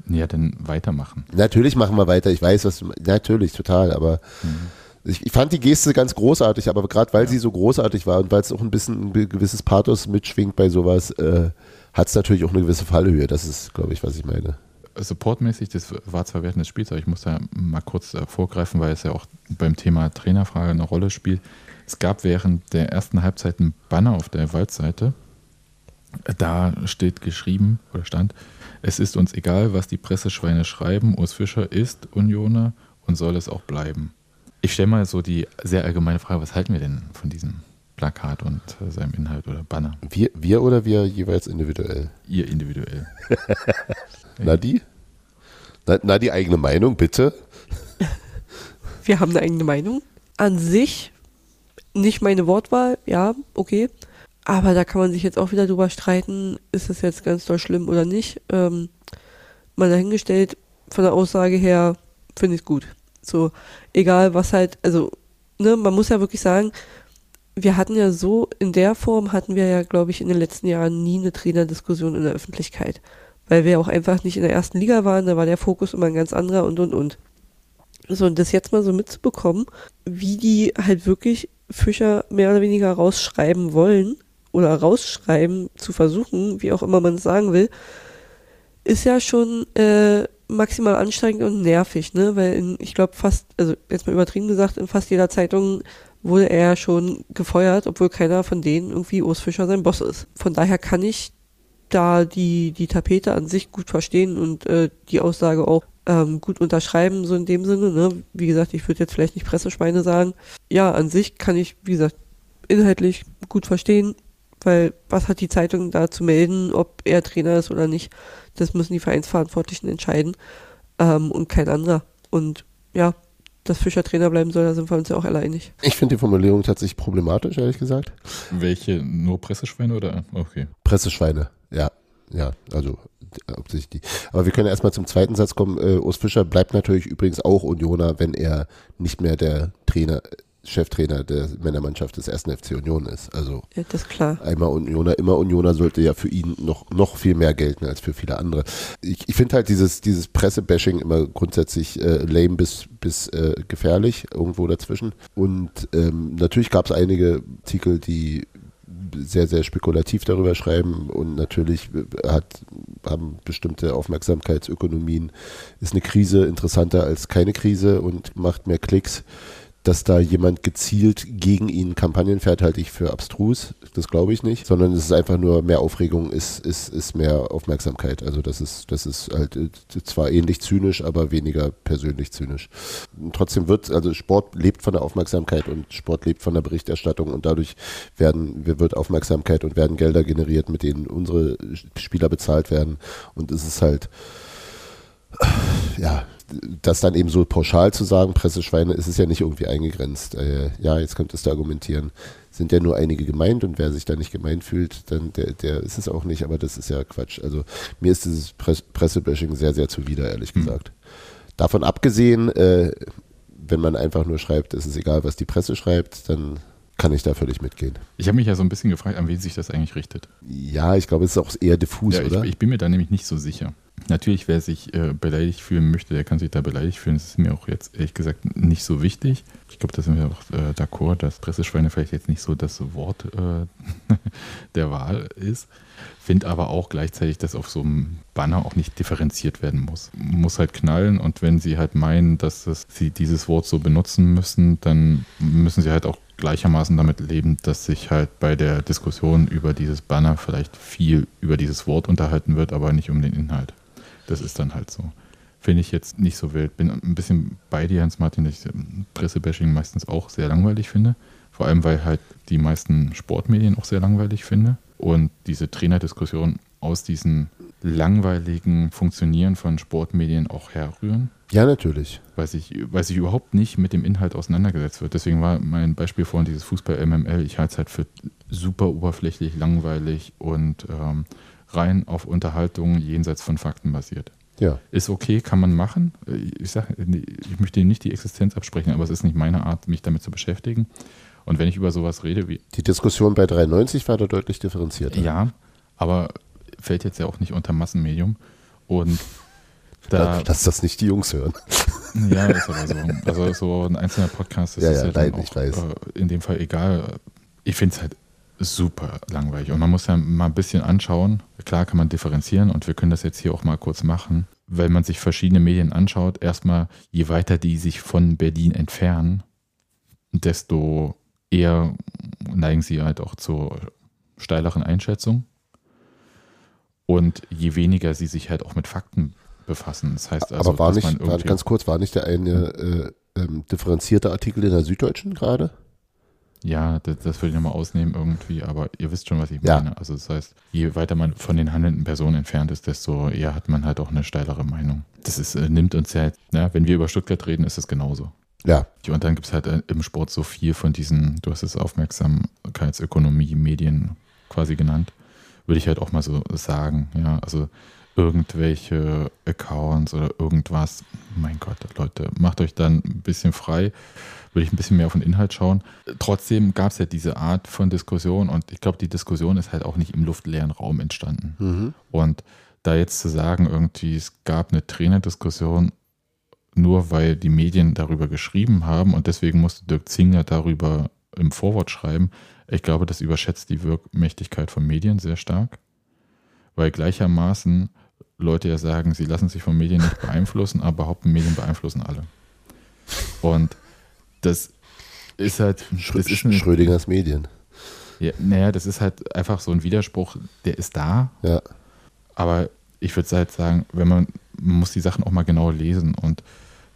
Ja, dann weitermachen. Natürlich machen wir weiter. Ich weiß, was natürlich, total, aber mhm. ich, ich, fand die Geste ganz großartig, aber gerade weil ja. sie so großartig war und weil es auch ein bisschen ein gewisses Pathos mitschwingt bei sowas, äh, hat es natürlich auch eine gewisse Fallhöhe. Das ist, glaube ich, was ich meine. Supportmäßig, das war zwar während des aber ich muss da mal kurz äh, vorgreifen, weil es ja auch beim Thema Trainerfrage eine Rolle spielt. Es gab während der ersten Halbzeit einen Banner auf der Waldseite. Da steht geschrieben oder stand, es ist uns egal, was die Presseschweine schreiben, Urs Fischer ist Unioner und soll es auch bleiben. Ich stelle mal so die sehr allgemeine Frage, was halten wir denn von diesem Plakat und äh, seinem Inhalt oder Banner. Wir, wir oder wir jeweils individuell? Ihr individuell. na die? Na, na, die eigene Meinung, bitte? Wir haben eine eigene Meinung. An sich nicht meine Wortwahl, ja, okay. Aber da kann man sich jetzt auch wieder drüber streiten, ist das jetzt ganz doll schlimm oder nicht. Ähm, mal dahingestellt, von der Aussage her finde ich es gut. So, egal was halt, also, ne, man muss ja wirklich sagen, wir hatten ja so, in der Form hatten wir ja, glaube ich, in den letzten Jahren nie eine Trainerdiskussion in der Öffentlichkeit. Weil wir auch einfach nicht in der ersten Liga waren, da war der Fokus immer ein ganz anderer und und und. So, und das jetzt mal so mitzubekommen, wie die halt wirklich Fischer mehr oder weniger rausschreiben wollen oder rausschreiben zu versuchen, wie auch immer man es sagen will, ist ja schon äh, maximal anstrengend und nervig, ne? Weil in, ich glaube fast, also jetzt mal übertrieben gesagt, in fast jeder Zeitung wurde er schon gefeuert, obwohl keiner von denen irgendwie Urs Fischer sein Boss ist. Von daher kann ich da die, die Tapete an sich gut verstehen und äh, die Aussage auch ähm, gut unterschreiben, so in dem Sinne. Ne? Wie gesagt, ich würde jetzt vielleicht nicht Presseschweine sagen. Ja, an sich kann ich, wie gesagt, inhaltlich gut verstehen, weil was hat die Zeitung da zu melden, ob er Trainer ist oder nicht? Das müssen die Vereinsverantwortlichen entscheiden ähm, und kein anderer. Und ja, dass Fischer Trainer bleiben soll, da sind wir uns ja auch alle einig. Ich finde die Formulierung tatsächlich problematisch, ehrlich gesagt. Welche? Nur Presseschweine oder? Okay. Presseschweine, ja. Ja, also hauptsächlich die. Aber wir können erstmal zum zweiten Satz kommen. Äh, Urs Fischer bleibt natürlich übrigens auch Unioner, wenn er nicht mehr der Trainer Cheftrainer der Männermannschaft des ersten FC Union ist. Also ja, das ist klar. einmal Unioner, immer Unioner sollte ja für ihn noch, noch viel mehr gelten als für viele andere. Ich, ich finde halt dieses, dieses Pressebashing immer grundsätzlich äh, lame bis, bis äh, gefährlich, irgendwo dazwischen. Und ähm, natürlich gab es einige Artikel, die sehr, sehr spekulativ darüber schreiben und natürlich hat, haben bestimmte Aufmerksamkeitsökonomien, ist eine Krise interessanter als keine Krise und macht mehr Klicks dass da jemand gezielt gegen ihn Kampagnen fährt, halte ich für abstrus. Das glaube ich nicht, sondern es ist einfach nur mehr Aufregung, ist, ist, ist mehr Aufmerksamkeit. Also das ist, das ist halt äh, zwar ähnlich zynisch, aber weniger persönlich zynisch. Und trotzdem wird, also Sport lebt von der Aufmerksamkeit und Sport lebt von der Berichterstattung und dadurch werden, wird Aufmerksamkeit und werden Gelder generiert, mit denen unsere Spieler bezahlt werden. Und es ist halt, ja, das dann eben so pauschal zu sagen, Presseschweine, ist es ja nicht irgendwie eingegrenzt. Äh, ja, jetzt könntest du argumentieren, sind ja nur einige gemeint und wer sich da nicht gemeint fühlt, dann der, der ist es auch nicht, aber das ist ja Quatsch. Also mir ist dieses Press Pressebashing sehr, sehr zuwider, ehrlich mhm. gesagt. Davon abgesehen, äh, wenn man einfach nur schreibt, es ist egal, was die Presse schreibt, dann kann ich da völlig mitgehen. Ich habe mich ja so ein bisschen gefragt, an wen sich das eigentlich richtet. Ja, ich glaube, es ist auch eher diffus, ja, oder? Ich, ich bin mir da nämlich nicht so sicher. Natürlich, wer sich äh, beleidigt fühlen möchte, der kann sich da beleidigt fühlen. Das ist mir auch jetzt ehrlich gesagt nicht so wichtig. Ich glaube, da sind wir auch äh, d'accord, dass Presseschweine vielleicht jetzt nicht so das Wort äh, der Wahl ist. Finde aber auch gleichzeitig, dass auf so einem Banner auch nicht differenziert werden muss. Muss halt knallen und wenn sie halt meinen, dass das, sie dieses Wort so benutzen müssen, dann müssen sie halt auch gleichermaßen damit leben, dass sich halt bei der Diskussion über dieses Banner vielleicht viel über dieses Wort unterhalten wird, aber nicht um den Inhalt. Das ist dann halt so. Finde ich jetzt nicht so wild. Bin ein bisschen bei dir, Hans Martin, dass ich Pressebashing meistens auch sehr langweilig finde. Vor allem, weil halt die meisten Sportmedien auch sehr langweilig finde. Und diese Trainerdiskussion aus diesen langweiligen Funktionieren von Sportmedien auch herrühren. Ja, natürlich. Weil sich, weil sich überhaupt nicht mit dem Inhalt auseinandergesetzt wird. Deswegen war mein Beispiel vorhin dieses Fußball-MML. Ich halte es halt für super oberflächlich, langweilig und ähm, rein auf Unterhaltung jenseits von Fakten basiert. Ja. Ist okay, kann man machen. Ich, sag, ich möchte Ihnen nicht die Existenz absprechen, aber es ist nicht meine Art, mich damit zu beschäftigen. Und wenn ich über sowas rede wie. Die Diskussion bei 93 war da deutlich differenzierter. Ja, aber fällt jetzt ja auch nicht unter Massenmedium. Und da. Lass das nicht die Jungs hören. Ja, ist aber so. Also so ein einzelner Podcast das ja, ist ja, ja nein, dann ich auch weiß. äh, in dem Fall egal. Ich finde es halt super langweilig. Und man muss ja mal ein bisschen anschauen. Klar kann man differenzieren und wir können das jetzt hier auch mal kurz machen. Wenn man sich verschiedene Medien anschaut, erstmal, je weiter die sich von Berlin entfernen, desto eher neigen sie halt auch zur steileren Einschätzung. Und je weniger sie sich halt auch mit Fakten befassen. Das heißt also, Aber war nicht, war, ganz kurz, war nicht der eine äh, ähm, differenzierte Artikel in der Süddeutschen gerade? Ja, das, das würde ich nochmal ausnehmen irgendwie, aber ihr wisst schon, was ich Ja. meine. Also das heißt, je weiter man von den handelnden Personen entfernt ist, desto eher hat man halt auch eine steilere Meinung. Das ist, äh, nimmt uns ja, ja, wenn wir über Stuttgart reden, ist es genauso. Ja, Und dann gibt es halt äh, im Sport so viel von diesen, du hast es Aufmerksamkeitsökonomie, Medien quasi genannt, würde ich halt auch mal so sagen, ja, also irgendwelche Accounts oder irgendwas, mein Gott, Leute, macht euch dann ein bisschen frei, würde ich ein bisschen mehr auf den Inhalt schauen. Trotzdem gab es ja diese Art von Diskussion und ich glaube, die Diskussion ist halt auch nicht im luftleeren Raum entstanden. mhm. Und da jetzt zu sagen, irgendwie, es gab eine Trainerdiskussion, nur weil die Medien darüber geschrieben haben und deswegen musste Dirk Zingler darüber im Vorwort schreiben, ich glaube, das überschätzt die Wirkmächtigkeit von Medien sehr stark, weil gleichermaßen Leute ja sagen, sie lassen sich von Medien nicht beeinflussen, aber behaupten, Medien beeinflussen alle. Und das ist halt, Schrö das ist eine, Schrödingers Medien. ja, naja, das ist halt einfach so ein Widerspruch, der ist da, Ja, aber ich würde halt sagen, wenn man, man muss die Sachen auch mal genau lesen und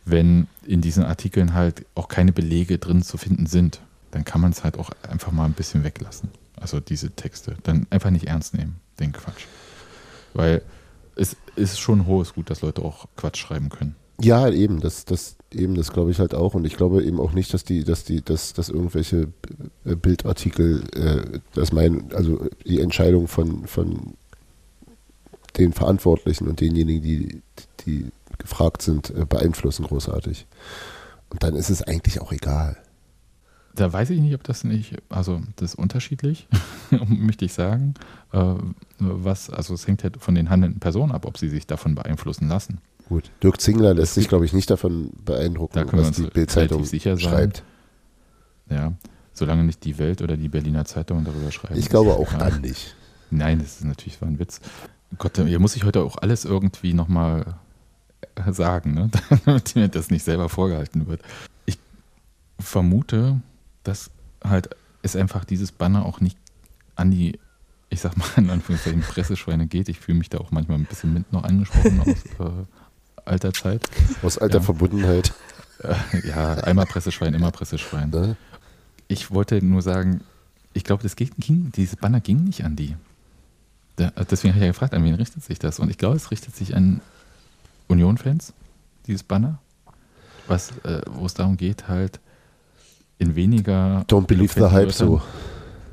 wenn in diesen Artikeln halt auch keine Belege drin zu finden sind, dann kann man es halt auch einfach mal ein bisschen weglassen. Also diese Texte. Dann einfach nicht ernst nehmen, den Quatsch. Weil es ist schon hohes Gut, dass Leute auch Quatsch schreiben können. Ja eben, das, das, eben, das glaube ich halt auch. Und ich glaube eben auch nicht, dass die, dass die, dass, dass irgendwelche äh, Bildartikel, äh, dass mein, also die Entscheidung von, von den Verantwortlichen und denjenigen, die, die gefragt sind, äh, beeinflussen großartig. Und dann ist es eigentlich auch egal. Da weiß ich nicht, ob das nicht, also das ist unterschiedlich, möchte ich sagen. Äh, was, also es hängt halt von den handelnden Personen ab, ob sie sich davon beeinflussen lassen. Gut. Dirk Zingler lässt sich, glaube ich, nicht davon beeindrucken, Da was die Bildzeitung schreibt. Ja, solange nicht die Welt oder die Berliner Zeitung darüber schreiben. Ich glaube auch dann nicht. Nein, das ist natürlich so ein Witz. Gott, hier muss ich heute auch alles irgendwie nochmal sagen, ne? damit mir das nicht selber vorgehalten wird. Ich vermute, dass halt es einfach dieses Banner auch nicht an die, ich sag mal in Anführungszeichen, Presseschweine geht. Ich fühle mich da auch manchmal ein bisschen mit noch angesprochen aus äh, alter Zeit. Aus alter Ja. Verbundenheit. Äh, ja, einmal Presseschwein, immer Presseschwein. Ne? Ich wollte nur sagen, ich glaube, das ging, dieses Banner ging nicht an die. Deswegen habe ich ja gefragt, an wen richtet sich das? Und ich glaube, es richtet sich an Union-Fans, dieses Banner, was, äh, wo es darum geht, halt in weniger Don't believe the eloquenten hype so.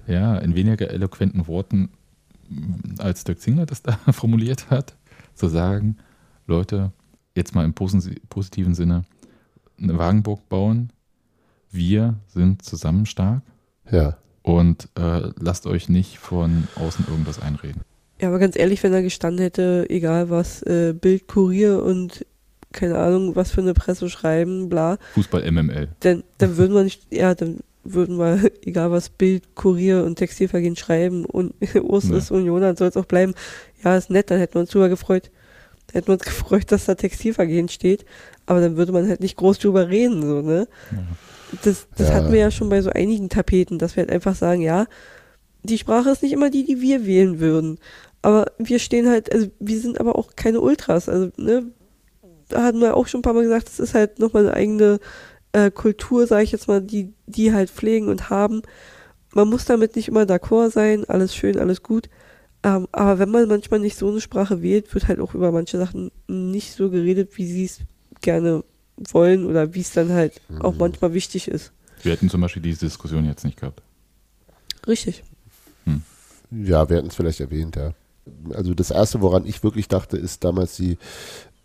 Ja, in weniger eloquenten Worten, als Dirk Zingler das da formuliert hat, zu sagen, Leute, jetzt mal im posi- positiven Sinne, eine Wagenburg bauen, wir sind zusammen stark Ja. und äh, lasst euch nicht von außen irgendwas einreden. Ja, aber ganz ehrlich, wenn er gestanden hätte, egal was, äh, Bild, Kurier und keine Ahnung, was für eine Presse schreiben, bla, Fußball MML. dann, dann würden wir nicht, ja, dann würden wir, egal was Bild, Kurier und Textilvergehen schreiben und Urs ist Union, dann soll es auch bleiben. Ja, ist nett, dann hätten wir uns drüber gefreut. Dann hätten wir uns gefreut, dass da Textilvergehen steht, aber dann würde man halt nicht groß drüber reden, so, ne? Ja. Das, das Ja. hatten wir ja schon bei so einigen Tapeten, dass wir halt einfach sagen, ja, die Sprache ist nicht immer die, die wir wählen würden. Aber wir stehen halt, also wir sind aber auch keine Ultras. Also, ne, da hatten wir auch schon ein paar Mal gesagt, das ist halt nochmal eine eigene äh, Kultur, sage ich jetzt mal, die, die halt pflegen und haben. Man muss damit nicht immer d'accord sein, alles schön, alles gut. Ähm, aber wenn man manchmal nicht so eine Sprache wählt, wird halt auch über manche Sachen nicht so geredet, wie sie es gerne wollen oder wie es dann halt auch manchmal wichtig ist. Wir hätten zum Beispiel diese Diskussion jetzt nicht gehabt. Richtig. Ja, wir hatten es vielleicht erwähnt, ja. Also das Erste, woran ich wirklich dachte, ist damals die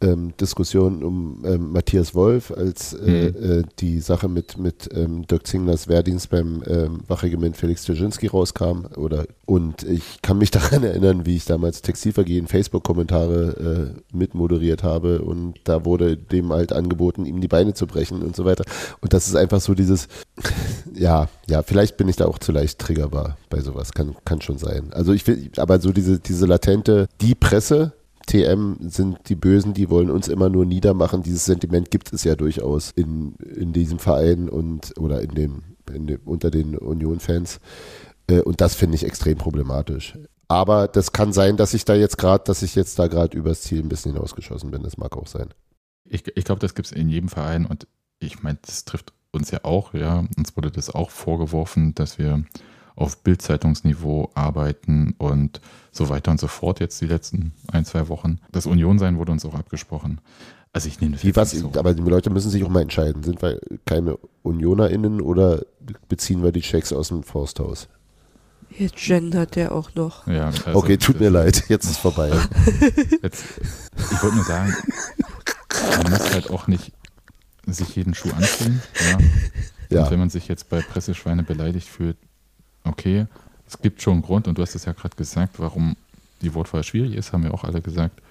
ähm, Diskussion um ähm, Matthias Wolf, als äh, äh, die Sache mit, mit ähm, Dirk Zinglers Wehrdienst beim ähm, Wachregiment Felix Dzerzhinsky rauskam. Oder, und ich kann mich daran erinnern, wie ich damals Textilvergehen Facebook-Kommentare äh, mitmoderiert habe und da wurde dem halt angeboten, ihm die Beine zu brechen und so weiter. Und das ist einfach so dieses, ja, ja, vielleicht bin ich da auch zu leicht triggerbar bei sowas, kann, kann schon sein. Also ich will, aber so diese, diese latente, die Presse, TM sind die Bösen, die wollen uns immer nur niedermachen. Dieses Sentiment gibt es ja durchaus in, in diesem Verein und oder in dem, in dem unter den Union-Fans. Äh, und das finde ich extrem problematisch. Aber das kann sein, dass ich da jetzt gerade, dass ich jetzt da gerade übers Ziel ein bisschen hinausgeschossen bin. Das mag auch sein. Ich, ich glaube, das gibt es in jedem Verein und ich meine, das trifft uns ja auch, ja. Uns wurde das auch vorgeworfen, dass wir auf Bildzeitungsniveau arbeiten und so weiter und so fort jetzt die letzten ein, zwei Wochen. Das Union sein wurde uns auch abgesprochen. Also ich nehme das Wie jetzt was, nicht so. aber die Leute müssen sich auch mal entscheiden. Sind wir keine UnionerInnen oder beziehen wir die Checks aus dem Forsthaus? Jetzt gendert der auch noch. Ja, also okay, tut mir leid, jetzt ist vorbei. Jetzt, ich wollte nur sagen, man muss halt auch nicht sich jeden Schuh anziehen. Ja. Ja. Und wenn man sich jetzt bei Presseschweine beleidigt fühlt, okay, es gibt schon einen Grund und du hast es ja gerade gesagt, warum die Wortwahl schwierig ist, haben wir auch alle gesagt.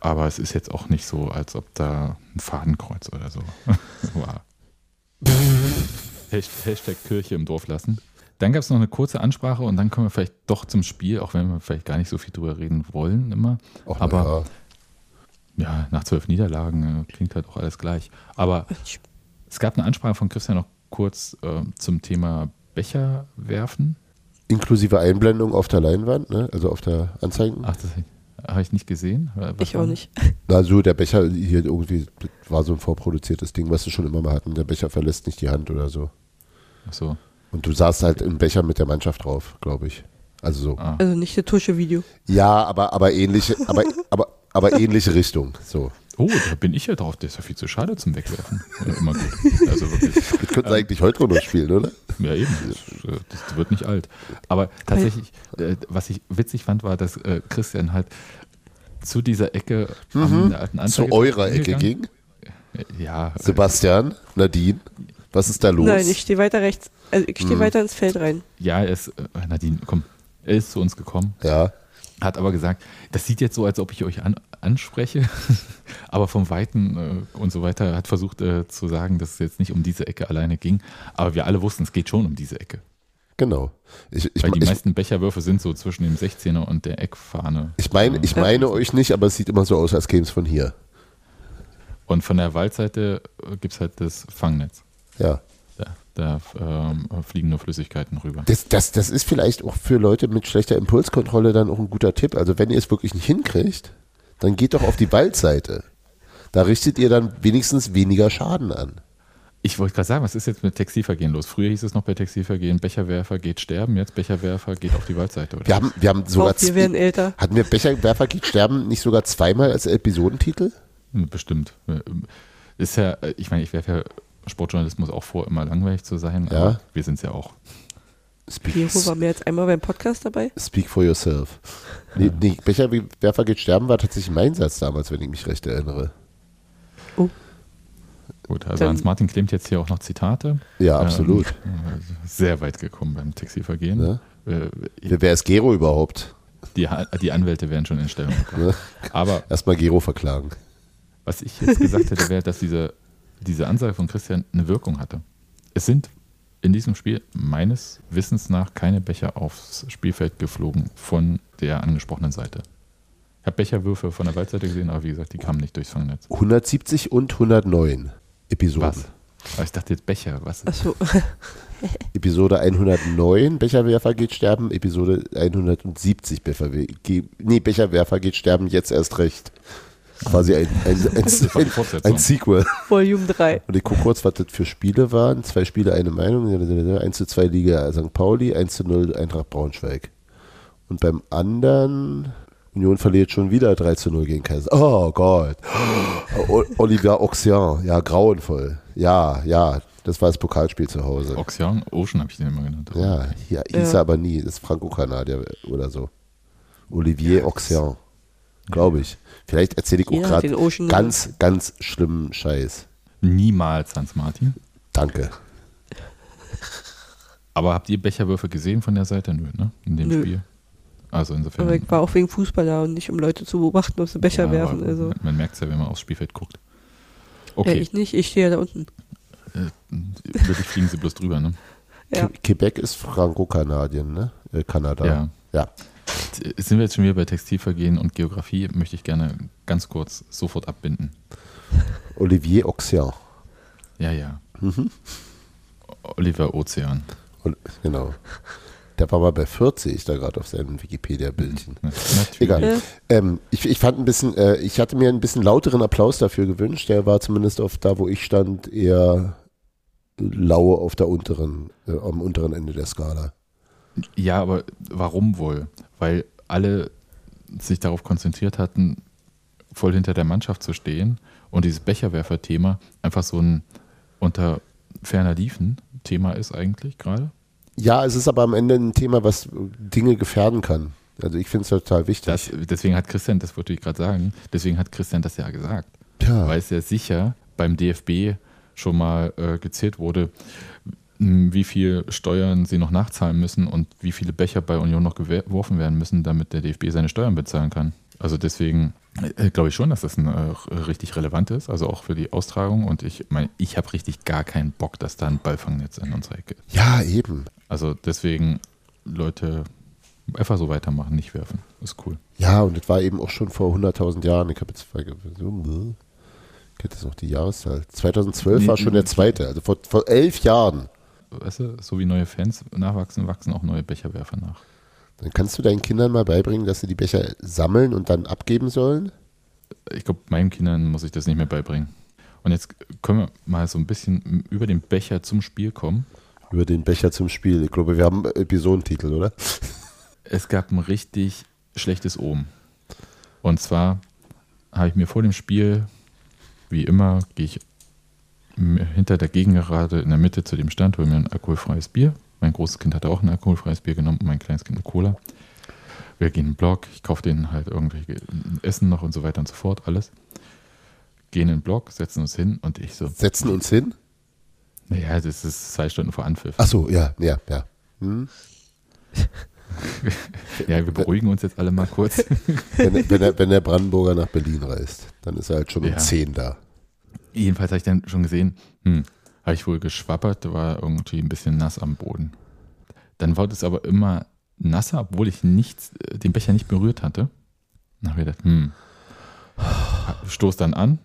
Aber es ist jetzt auch nicht so, als ob da ein Fadenkreuz oder so war. Hasht- Hashtag Kirche im Dorf lassen. Dann gab es noch eine kurze Ansprache und dann kommen wir vielleicht doch zum Spiel, auch wenn wir vielleicht gar nicht so viel drüber reden wollen immer. Och, Aber na ja, nach zwölf Niederlagen äh, klingt halt auch alles gleich. Aber es gab eine Ansprache von Christian noch kurz äh, zum Thema Becher werfen. Inklusive Einblendung auf der Leinwand, ne? also auf der Anzeigen. Ach, das habe ich nicht gesehen. Was Ich auch nicht. Also der Becher hier irgendwie war so ein vorproduziertes Ding, was wir schon immer mal hatten. Der Becher verlässt nicht die Hand oder so. Ach so. Und du saßt halt im Becher mit der Mannschaft drauf, glaube ich. Also so. Ah. Also nicht der Tusche-Video. Ja, aber, aber ähnliche, aber, aber, aber ähnliche Richtung. So. Oh, da bin ich ja drauf. Der ist ja viel zu schade zum Wegwerfen. Ja, immer gut. Also wirklich. Wir könnten eigentlich heute noch spielen, oder? Ja, eben. Das, äh, das wird nicht alt. Aber tatsächlich, äh, was ich witzig fand, war, dass äh, Christian halt zu dieser Ecke an der alten Mhm. Zu eurer Ecke ging. Ja, Sebastian, Nadine, was ist da los? Nein, ich stehe weiter rechts. Also ich stehe Hm. weiter ins Feld rein. ja, er ist, äh, Nadine, komm, er ist zu uns gekommen, ja, hat aber gesagt, das sieht jetzt so, als ob ich euch an, anspreche, aber vom Weiten äh, und so weiter hat versucht äh, zu sagen, dass es jetzt nicht um diese Ecke alleine ging, aber wir alle wussten, es geht schon um diese Ecke. genau. Ich, ich, Weil die ich, meisten Becherwürfe sind so zwischen dem 16er und der Eckfahne. ich meine, ich meine euch nicht, aber es sieht immer so aus, als käme es von hier. Und von der Waldseite gibt es halt das Fangnetz. Ja. Da, da ähm, fliegen nur Flüssigkeiten rüber. Das, das, das ist vielleicht auch für Leute mit schlechter Impulskontrolle dann auch ein guter Tipp. Also wenn ihr es wirklich nicht hinkriegt, dann geht doch auf die Waldseite. Da richtet ihr dann wenigstens weniger Schaden an. Ich wollte gerade sagen, was ist jetzt mit Textilvergehen los? Früher hieß es noch bei Textilvergehen, Becherwerfer geht sterben, jetzt Becherwerfer geht auf die Waldseite. Oder? Wir haben, wir haben sogar wir werden älter. hatten wir Becherwerfer geht sterben nicht sogar zweimal als Episodentitel? Bestimmt. Ist ja, ich meine, ich werfe ja Sportjournalismus auch vor, immer langweilig zu sein, Ja. aber wir sind es ja auch. Speak, Gero war mehr als einmal beim Podcast dabei. speak for yourself. Nee, nee, Becherwerfer geht sterben war tatsächlich mein Satz damals, wenn ich mich recht erinnere. Gut, also Dann- Hans-Martin klemmt jetzt hier auch noch Zitate. Ja, absolut. Ähm, sehr weit gekommen beim Textilvergehen. Ne? Äh, Wer, wer ist Gero überhaupt? die, die Anwälte werden schon in Stellung gebracht. Ne? Aber Erstmal Gero verklagen. Was ich jetzt gesagt hätte, wäre, dass diese, diese Ansage von Christian eine Wirkung hatte. Es sind in diesem Spiel meines Wissens nach keine Becher aufs Spielfeld geflogen von der angesprochenen Seite. Ich habe Becherwürfe von der Waldseite gesehen, aber wie gesagt, die kamen nicht durchs Fangnetz. 170 und 109 Episoden. Was? Aber ich dachte jetzt Becher, was? Achso, Episode 109, Becherwerfer geht sterben. Episode 170, Becher, ge- nee, Becherwerfer geht sterben, jetzt erst recht. Quasi ein, ein, ein, ein, Sequel. Volume 3. Und ich gucke kurz, was das für Spiele waren. Zwei Spiele, eine Meinung. 1 zu 2 Liga St. Pauli, 1 zu 0 Eintracht Braunschweig. Und beim anderen, Union verliert schon wieder 3 zu 0 gegen Kaiser. Oh Gott. Olivier Auxian, ja, grauenvoll. Ja, ja, das war das Pokalspiel zu Hause. Oxian, Ocean habe ich den immer genannt. Ja, hier hieß Ja. er aber nie. Das ist Franco-Kanadier oder so. Olivier Auxian, glaube ich. Vielleicht erzähle ich auch gerade ganz, ganz schlimmen Scheiß. Niemals Hans Martin. Danke. Aber habt ihr Becherwürfe gesehen von der Seite? Nö, ne? In dem Nö. Spiel. Also insofern. Aber ich war auch wegen Fußball da und nicht, um Leute zu beobachten, ob sie Becher ja, werfen. Also. Man, man merkt es ja, wenn man aufs Spielfeld guckt. Ja, Okay, ich nicht, ich stehe ja da unten. äh, wirklich fliegen sie bloß drüber, ne? Ja. Que- Quebec ist Franco-Kanadien, ne? Äh, Kanada. Ja. Ja. Sind wir jetzt schon wieder bei Textilvergehen und Geografie, möchte ich gerne ganz kurz sofort abbinden. Olivier Auxian. Ja, ja. Mhm. Oliver Ozean. Und, genau. Der war mal bei 40 da gerade auf seinem Wikipedia-Bildchen. Natürlich. Egal. Ähm, ich, ich fand ein bisschen, äh, ich hatte mir ein bisschen lauteren Applaus dafür gewünscht. Der war zumindest auf da, wo ich stand, eher lau auf der unteren, äh, am unteren Ende der Skala. Ja, aber warum wohl? Weil alle sich darauf konzentriert hatten, voll hinter der Mannschaft zu stehen und dieses Becherwerfer-Thema einfach so ein unter ferner Liefen Thema ist eigentlich gerade. Ja, es ist aber am Ende ein Thema, was Dinge gefährden kann. Also ich finde es total wichtig. Das, deswegen hat Christian, das wollte ich gerade sagen, deswegen hat Christian das ja gesagt. ja. Weil es ja sicher beim DFB schon mal äh, gezählt wurde, wie viel Steuern sie noch nachzahlen müssen und wie viele Becher bei Union noch geworfen werden müssen, damit der DFB seine Steuern bezahlen kann. Also deswegen äh, glaube ich schon, dass das ein, äh, richtig relevant ist, also auch für die Austragung. Und ich meine, ich habe richtig gar keinen Bock, dass da ein Ballfangnetz in unserer Ecke ist. ja, eben. Also deswegen, Leute, einfach so weitermachen, nicht werfen. Ist cool. Ja, und das war eben auch schon vor 100.000 Jahren. Ich habe jetzt ich hätte jetzt noch die Jahreszahl. 2012 war Nee, schon der zweite, also vor, vor elf Jahren. Weißt du, so wie neue Fans nachwachsen, wachsen auch neue Becherwerfer nach. Dann kannst du deinen Kindern mal beibringen, dass sie die Becher sammeln und dann abgeben sollen. ich glaube, meinen Kindern muss ich das nicht mehr beibringen. Und jetzt können wir mal so ein bisschen über den Becher zum Spiel kommen. Über den Becher zum Spiel. Ich glaube, wir haben Episodentitel, oder? Es gab ein richtig schlechtes Omen. Und zwar habe ich mir vor dem Spiel, wie immer, gehe ich hinter der Gegengerade in der Mitte zu dem Stand, hole mir ein alkoholfreies Bier. Mein großes Kind hatte auch ein alkoholfreies Bier genommen und mein kleines Kind eine Cola. Wir gehen in den Block, ich kaufe denen halt irgendwelche Essen noch und so weiter und so fort, alles. Gehen in den Block, setzen uns hin und ich so, Setzen uns hin. naja, das ist zwei Stunden vor Anpfiff. Ach so, ja, ja, ja. Hm? Ja, wir beruhigen uns jetzt alle mal kurz. Wenn, wenn, der, wenn der Brandenburger nach Berlin reist, dann ist er halt schon um Ja. 10 da. Jedenfalls habe ich dann schon gesehen, hm, habe ich wohl geschwappert, war irgendwie ein bisschen nass am Boden. Dann wurde es aber immer nasser, obwohl ich nichts, äh, den Becher nicht berührt hatte. Dann habe ich gedacht, hm, stoß dann an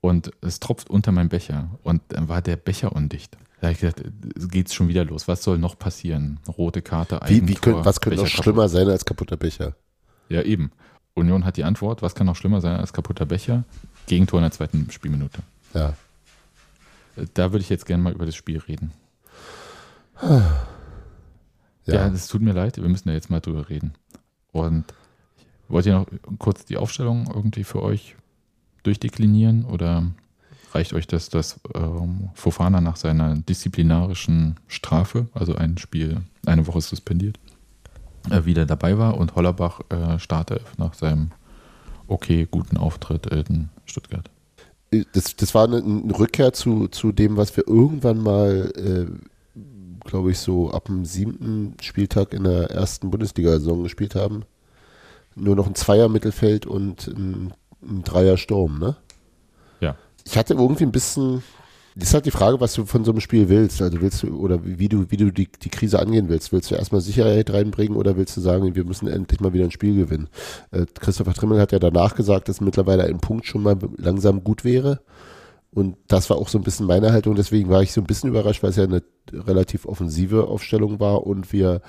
und es tropft unter meinem Becher und dann war der Becher undicht. Da habe ich gedacht, es geht's schon wieder los. Was soll noch passieren? Rote Karte, Wie, wie Eigentor, könnt, was könnte noch Becher kaputt. schlimmer sein als kaputter Becher? Ja, eben. Union hat die Antwort, was kann noch schlimmer sein als kaputter Becher? Gegentor in der zweiten Spielminute. Ja. Da würde ich jetzt gerne mal über das Spiel reden. Ja. Ja, es tut mir leid, wir müssen da jetzt mal drüber reden. Und wollt ihr noch kurz die Aufstellung irgendwie für euch durchdeklinieren oder reicht euch das, dass ähm, Fofana nach seiner disziplinarischen Strafe, also ein Spiel, eine Woche suspendiert, äh, wieder dabei war und Hollerbach äh, Startelf nach seinem okay, guten Auftritt in Stuttgart? das, das war eine, eine Rückkehr zu, zu dem, was wir irgendwann mal, äh, glaube ich, so ab dem siebten Spieltag in der ersten Bundesliga-Saison gespielt haben. Nur noch ein Zweier-Mittelfeld und ein, ein Dreier-Sturm, ne? Ja. Ich hatte irgendwie ein bisschen, das ist halt die Frage, was du von so einem Spiel willst. Also willst du, oder wie du, wie du die, die Krise angehen willst. Willst du erstmal Sicherheit reinbringen oder willst du sagen, wir müssen endlich mal wieder ein Spiel gewinnen? Äh, Christopher Trimmel hat ja danach gesagt, dass mittlerweile ein Punkt schon mal langsam gut wäre. Und das war auch so ein bisschen meine Haltung. Deswegen war ich so ein bisschen überrascht, weil es ja eine relativ offensive Aufstellung war und wir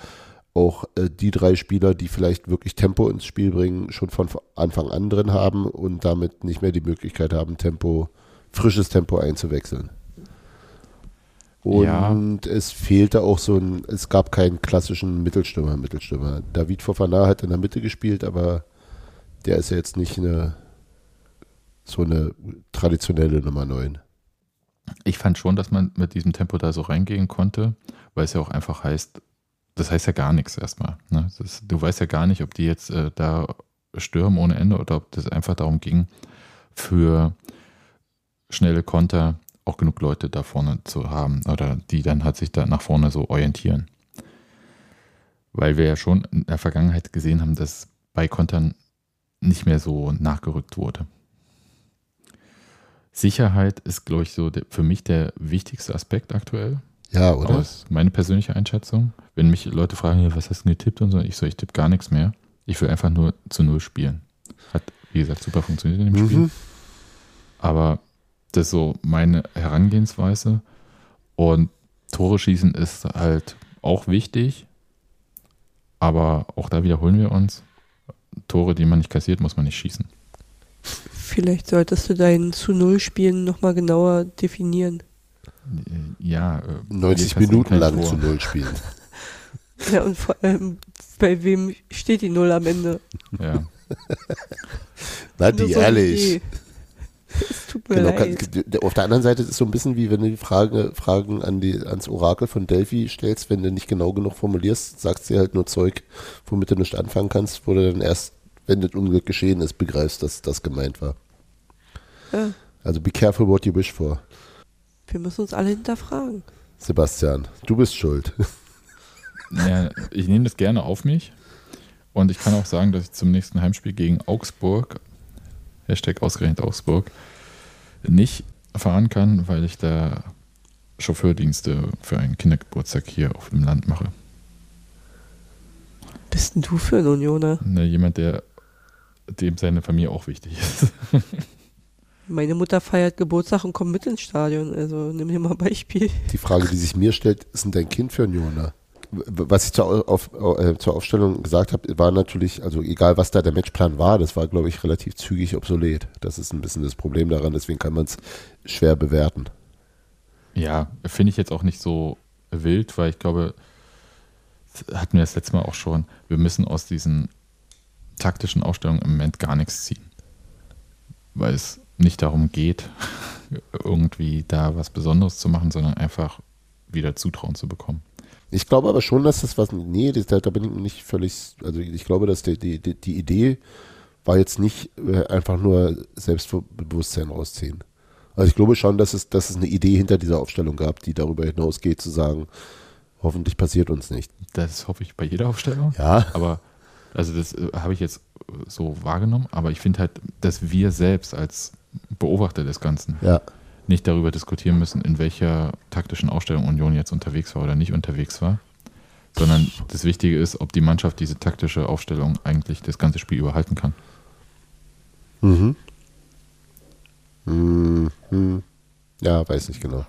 auch äh, die drei Spieler, die vielleicht wirklich Tempo ins Spiel bringen, schon von Anfang an drin haben und damit nicht mehr die Möglichkeit haben, Tempo, frisches Tempo einzuwechseln. Und es fehlte auch so ein, es gab keinen klassischen Mittelstürmer, Mittelstürmer. David Fofana hat in der Mitte gespielt, aber der ist ja jetzt nicht eine, so eine traditionelle Nummer 9. Ich fand schon, dass man mit diesem Tempo da so reingehen konnte, weil es ja auch einfach heißt, das heißt ja gar nichts erstmal. Ne? Das, du weißt ja gar nicht, ob die jetzt äh, da stürmen ohne Ende oder ob das einfach darum ging, für schnelle Konter auch genug Leute da vorne zu haben oder die dann halt sich da nach vorne so orientieren. Weil wir ja schon in der Vergangenheit gesehen haben, dass bei Kontern nicht mehr so nachgerückt wurde. Sicherheit ist, glaube ich, so der, für mich der wichtigste Aspekt aktuell. Ja, oder? Aus meine persönliche Einschätzung. Wenn mich Leute fragen, was hast du getippt und so, ich so, ich tippe gar nichts mehr. Ich will einfach nur zu Null spielen. Hat, wie gesagt, super funktioniert in dem Mhm. Spiel. Aber das ist so meine Herangehensweise. Und Tore schießen ist halt auch wichtig. Aber auch da wiederholen wir uns. Tore, die man nicht kassiert, muss man nicht schießen. Vielleicht solltest du dein zu Null Spielen nochmal genauer definieren. Äh, Ja. äh, 90 wir kassieren Minuten lang Tor. zu Null spielen. Ja, und vor allem, bei wem steht die Null am Ende? Ja. Na, die ehrlich. Es tut mir Genau, leid. kann, auf der anderen Seite ist es so ein bisschen wie wenn du die Frage, Fragen an die, ans Orakel von Delphi stellst, wenn du nicht genau genug formulierst, sagst du halt nur Zeug, womit du nicht anfangen kannst, wo du dann erst, wenn das Unglück geschehen ist, begreifst, dass das gemeint war. Ja, Also be careful what you wish for. wir müssen uns alle hinterfragen. Sebastian, du bist schuld. ja, ich nehme das gerne auf mich. Und ich kann auch sagen, dass ich zum nächsten Heimspiel gegen Augsburg, Hashtag ausgerechnet Augsburg, nicht fahren kann, weil ich da Chauffeurdienste für einen Kindergeburtstag hier auf dem Land mache. Bist denn du für ein Unioner? Ne, jemand, der dem seine Familie auch wichtig ist. Meine Mutter feiert Geburtstag und kommt mit ins Stadion. Also nimm dir mal ein Beispiel. Die Frage, die sich mir stellt, ist denn dein Kind für ein Jona? Was ich zur, Au- auf, äh, zur Aufstellung gesagt habe, war natürlich, also egal was da der Matchplan war, das war, glaube ich, relativ zügig obsolet. Das ist ein bisschen das Problem daran, deswegen kann man es schwer bewerten. Ja, finde ich jetzt auch nicht so wild, weil ich glaube, hatten wir das letzte Mal auch schon, wir müssen aus diesen taktischen Aufstellungen im Moment gar nichts ziehen. Weil es nicht darum geht, irgendwie da was Besonderes zu machen, sondern einfach wieder Zutrauen zu bekommen. Ich glaube aber schon, dass das was, nee, das, da, da bin ich nicht völlig, also ich glaube, dass die, die, die, die Idee war jetzt nicht äh, einfach nur Selbstbewusstsein rausziehen. Also ich glaube schon, dass es, dass es eine Idee hinter dieser Aufstellung gab, die darüber hinausgeht, zu sagen, hoffentlich passiert uns nicht. Das hoffe ich bei jeder Aufstellung. Ja, Aber, also das äh, habe ich jetzt äh, so wahrgenommen, aber ich finde halt, dass wir selbst als Beobachter des Ganzen ja. Nicht darüber diskutieren müssen, in welcher taktischen Ausstellung Union jetzt unterwegs war oder nicht unterwegs war, sondern das Wichtige ist, ob die Mannschaft diese taktische Aufstellung eigentlich das ganze Spiel überhalten kann. Mhm. Mhm. Ja, weiß nicht genau.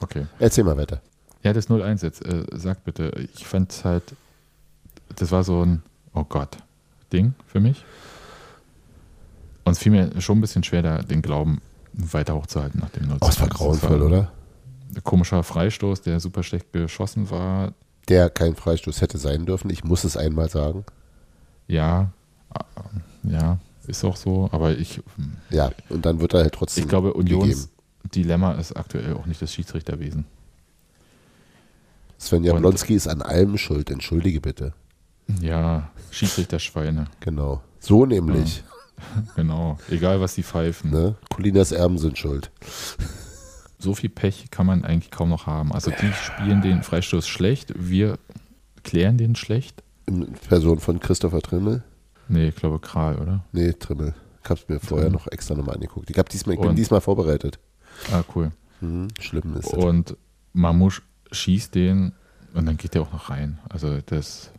Okay. Erzähl mal weiter. Ja, das 0-1 jetzt, äh, sag bitte. Ich fand es halt, das war so ein, oh Gott, Ding für mich. Und es fiel mir schon ein bisschen schwer, da den Glauben weiter hochzuhalten nach dem 0 Oh, es war grauenvoll, oder? Ein komischer Freistoß, der super schlecht geschossen war. Der kein Freistoß hätte sein dürfen. Ich muss es einmal sagen. Ja, äh, ja, ist auch so. Aber ich, Ja, und dann wird er halt trotzdem. ich glaube, Unions gegeben. Dilemma ist aktuell auch nicht das Schiedsrichterwesen. Sven Jablonski ist an allem schuld. Entschuldige bitte. Ja, Schiedsrichterschweine, Genau. So nämlich. genau. Egal, was die pfeifen. Ne? Colinas Erben sind schuld. so viel Pech kann man eigentlich kaum noch haben. Also die spielen den Freistoß schlecht, wir klären den schlecht. In Person von Christopher Trimmel. Nee, ich glaube Kral, oder? Nee, Trimmel. Ich hab's mir vorher Trimmel. noch extra nochmal angeguckt. Ich, diesmal, ich bin Und- diesmal vorbereitet. Ah, cool. Mhm, schlimm ist das. Und Mamouche schießt den und dann geht der auch noch rein. Also das,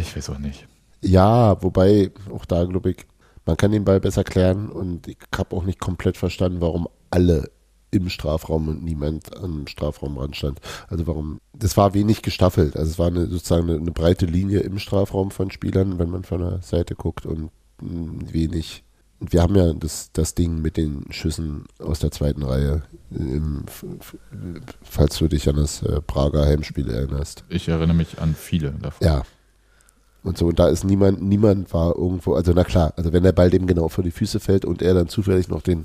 ich weiß auch nicht. Ja, wobei, auch da glaube ich, man kann den Ball besser klären und ich habe auch nicht komplett verstanden, warum alle im Strafraum und niemand am Strafraumrand stand. Also warum, das war wenig gestaffelt. Also es war eine, sozusagen eine, eine breite Linie im Strafraum von Spielern, wenn man von der Seite guckt und mh, wenig wir haben ja das, das Ding mit den Schüssen aus der zweiten Reihe, im, falls du dich an das äh, Prager Heimspiel erinnerst. Ich erinnere mich an viele davon. Ja. Und so, und da ist niemand, niemand war irgendwo, also na klar, also wenn der Ball dem genau vor die Füße fällt und er dann zufällig noch den,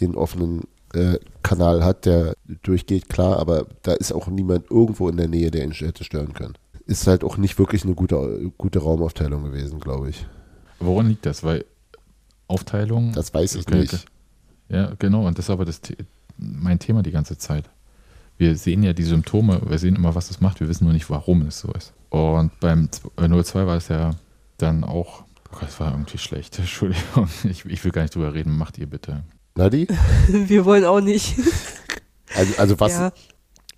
den offenen äh, Kanal hat, der durchgeht, klar, aber da ist auch niemand irgendwo in der Nähe, der ihn hätte stören können. Ist halt auch nicht wirklich eine gute, gute Raumaufteilung gewesen, glaube ich. Woran liegt das? Weil Aufteilung. Das weiß ich okay, nicht. Ja, genau, und das ist aber das, mein Thema die ganze Zeit. Wir sehen ja die Symptome, wir sehen immer, was es macht, wir wissen nur nicht, warum es so ist. Und beim 02 äh, war es ja dann auch, oh das war irgendwie schlecht, Entschuldigung, ich, ich will gar nicht drüber reden, macht ihr bitte. Nadi? wir wollen auch nicht. Also, also was? Ja.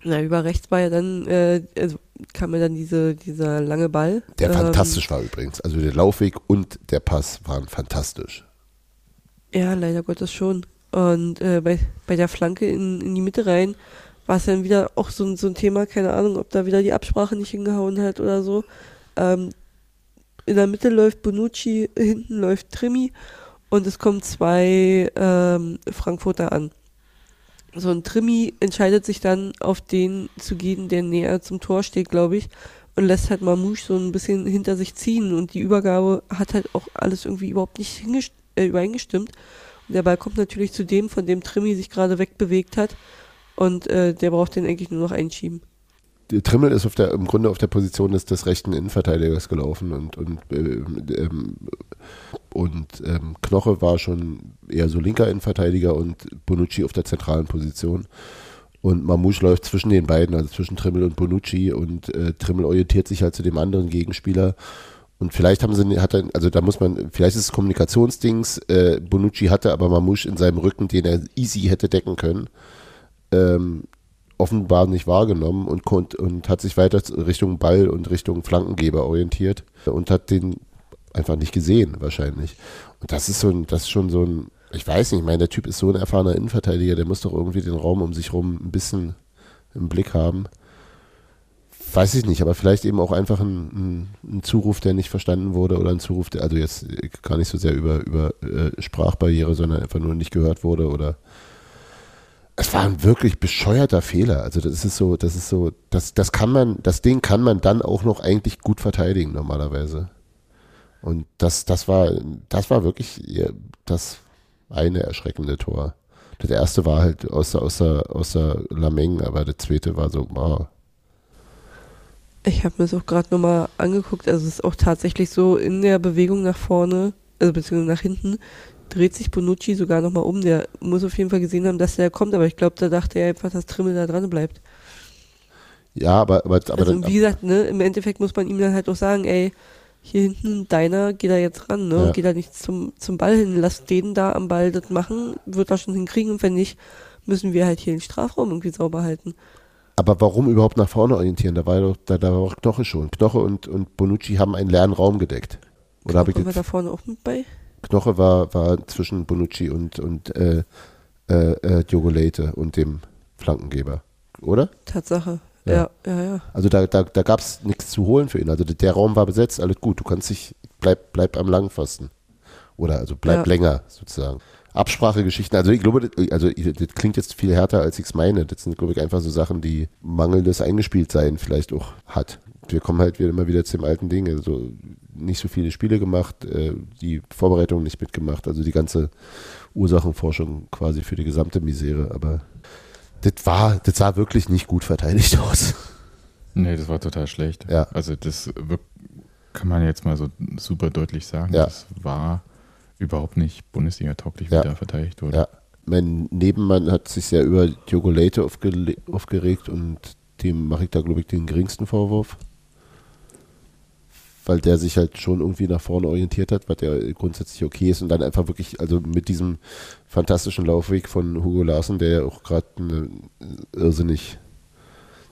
Na, über rechts war ja dann, äh, also kam mir dann diese, dieser lange Ball. Der ähm, fantastisch war übrigens. Also der Laufweg und der Pass waren fantastisch. Ja, leider Gottes schon. Und äh, bei, bei der Flanke in, in die Mitte rein war es dann wieder auch so, so ein Thema, keine Ahnung, ob da wieder die Absprache nicht hingehauen hat oder so. Ähm, in der Mitte läuft Bonucci, hinten läuft Trimi und es kommen zwei ähm, Frankfurter an. So ein Trimi entscheidet sich dann auf den zu gehen, der näher zum Tor steht, glaube ich, und lässt halt Mamouche so ein bisschen hinter sich ziehen und die Übergabe hat halt auch alles irgendwie überhaupt nicht äh, übereingestimmt. Und der Ball kommt natürlich zu dem, von dem Trimi sich gerade wegbewegt hat und äh, der braucht den eigentlich nur noch einschieben. Trimmel ist der, im Grunde auf der Position des, des rechten Innenverteidigers gelaufen und, und, äh, ähm, und ähm, Knoche war schon eher so linker Innenverteidiger und Bonucci auf der zentralen Position. Und Mamouche läuft zwischen den beiden, also zwischen Trimmel und Bonucci und äh, Trimmel orientiert sich halt zu dem anderen Gegenspieler. Und vielleicht haben sie, hat er, also da muss man, vielleicht ist es Kommunikationsdings, äh, Bonucci hatte aber Mamouche in seinem Rücken, den er easy hätte decken können ähm, offenbar nicht wahrgenommen und, und, und hat sich weiter Richtung Ball und Richtung Flankengeber orientiert und hat den einfach nicht gesehen, wahrscheinlich. Und das ist so ein, das ist schon so ein, ich weiß nicht, ich meine, der Typ ist so ein erfahrener Innenverteidiger, der muss doch irgendwie den Raum um sich rum ein bisschen im Blick haben. Weiß ich nicht, aber vielleicht eben auch einfach ein, ein, ein Zuruf, der nicht verstanden wurde oder ein Zuruf, der also jetzt gar nicht so sehr über, über äh, Sprachbarriere, sondern einfach nur nicht gehört wurde oder es war ein wirklich bescheuerter Fehler. Also das ist so, das ist so, das, das kann man, das Ding kann man dann auch noch eigentlich gut verteidigen normalerweise. Und das, das war, das war wirklich das eine erschreckende Tor. Das erste war halt außer, außer, außer Lameng, aber der zweite war so, wow. Ich habe mir das auch gerade nochmal angeguckt. Also es ist auch tatsächlich so in der Bewegung nach vorne, also beziehungsweise nach hinten, dreht sich Bonucci sogar nochmal um. Der muss auf jeden Fall gesehen haben, dass der kommt, aber ich glaube, da dachte er einfach, dass Trimmel da dran bleibt. Ja, aber, aber, aber also, wie gesagt, ne, im Endeffekt muss man ihm dann halt auch sagen, ey, hier hinten deiner, geh da jetzt ran, ne? Ja. Geh da nicht zum, zum Ball hin, lass den da am Ball das machen, wird er schon hinkriegen und wenn nicht, müssen wir halt hier den Strafraum irgendwie sauber halten. Aber warum überhaupt nach vorne orientieren? Da war doch, da, da war auch Knoche schon. Knoche und, und Bonucci haben einen leeren Raum gedeckt. Oder habe ich war da vorne auch mit bei? Knoche war, war zwischen Bonucci und, und äh, äh, äh, Diogo Leite und dem Flankengeber, oder? Tatsache. Ja, ja, ja. ja. Also da, da, da gab es nichts zu holen für ihn. Also der Raum war besetzt, alles gut. Du kannst dich, bleib, bleib am Langpfosten. Oder also bleib ja. länger sozusagen. Absprachegeschichten, also ich glaube, also das klingt jetzt viel härter, als ich es meine. Das sind, glaube ich, einfach so Sachen, die mangelndes Eingespieltsein vielleicht auch hat. Wir kommen halt wieder immer wieder zu dem alten Ding. Also nicht so viele Spiele gemacht, äh, die Vorbereitung nicht mitgemacht, also die ganze Ursachenforschung quasi für die gesamte Misere, aber das war, das sah wirklich nicht gut verteidigt aus. Nee, das war total schlecht. Ja. Also das kann man jetzt mal so super deutlich sagen. Ja. Das war überhaupt nicht Bundesliga-tauglich, wie ja. da verteidigt wurde. Ja. Mein Nebenmann hat sich sehr über Diogo Leite aufgeregt und dem mache ich da, glaube ich, den geringsten Vorwurf weil der sich halt schon irgendwie nach vorne orientiert hat, was ja grundsätzlich okay ist und dann einfach wirklich, also mit diesem fantastischen Laufweg von Hugo Larsen, der ja auch gerade irrsinnig,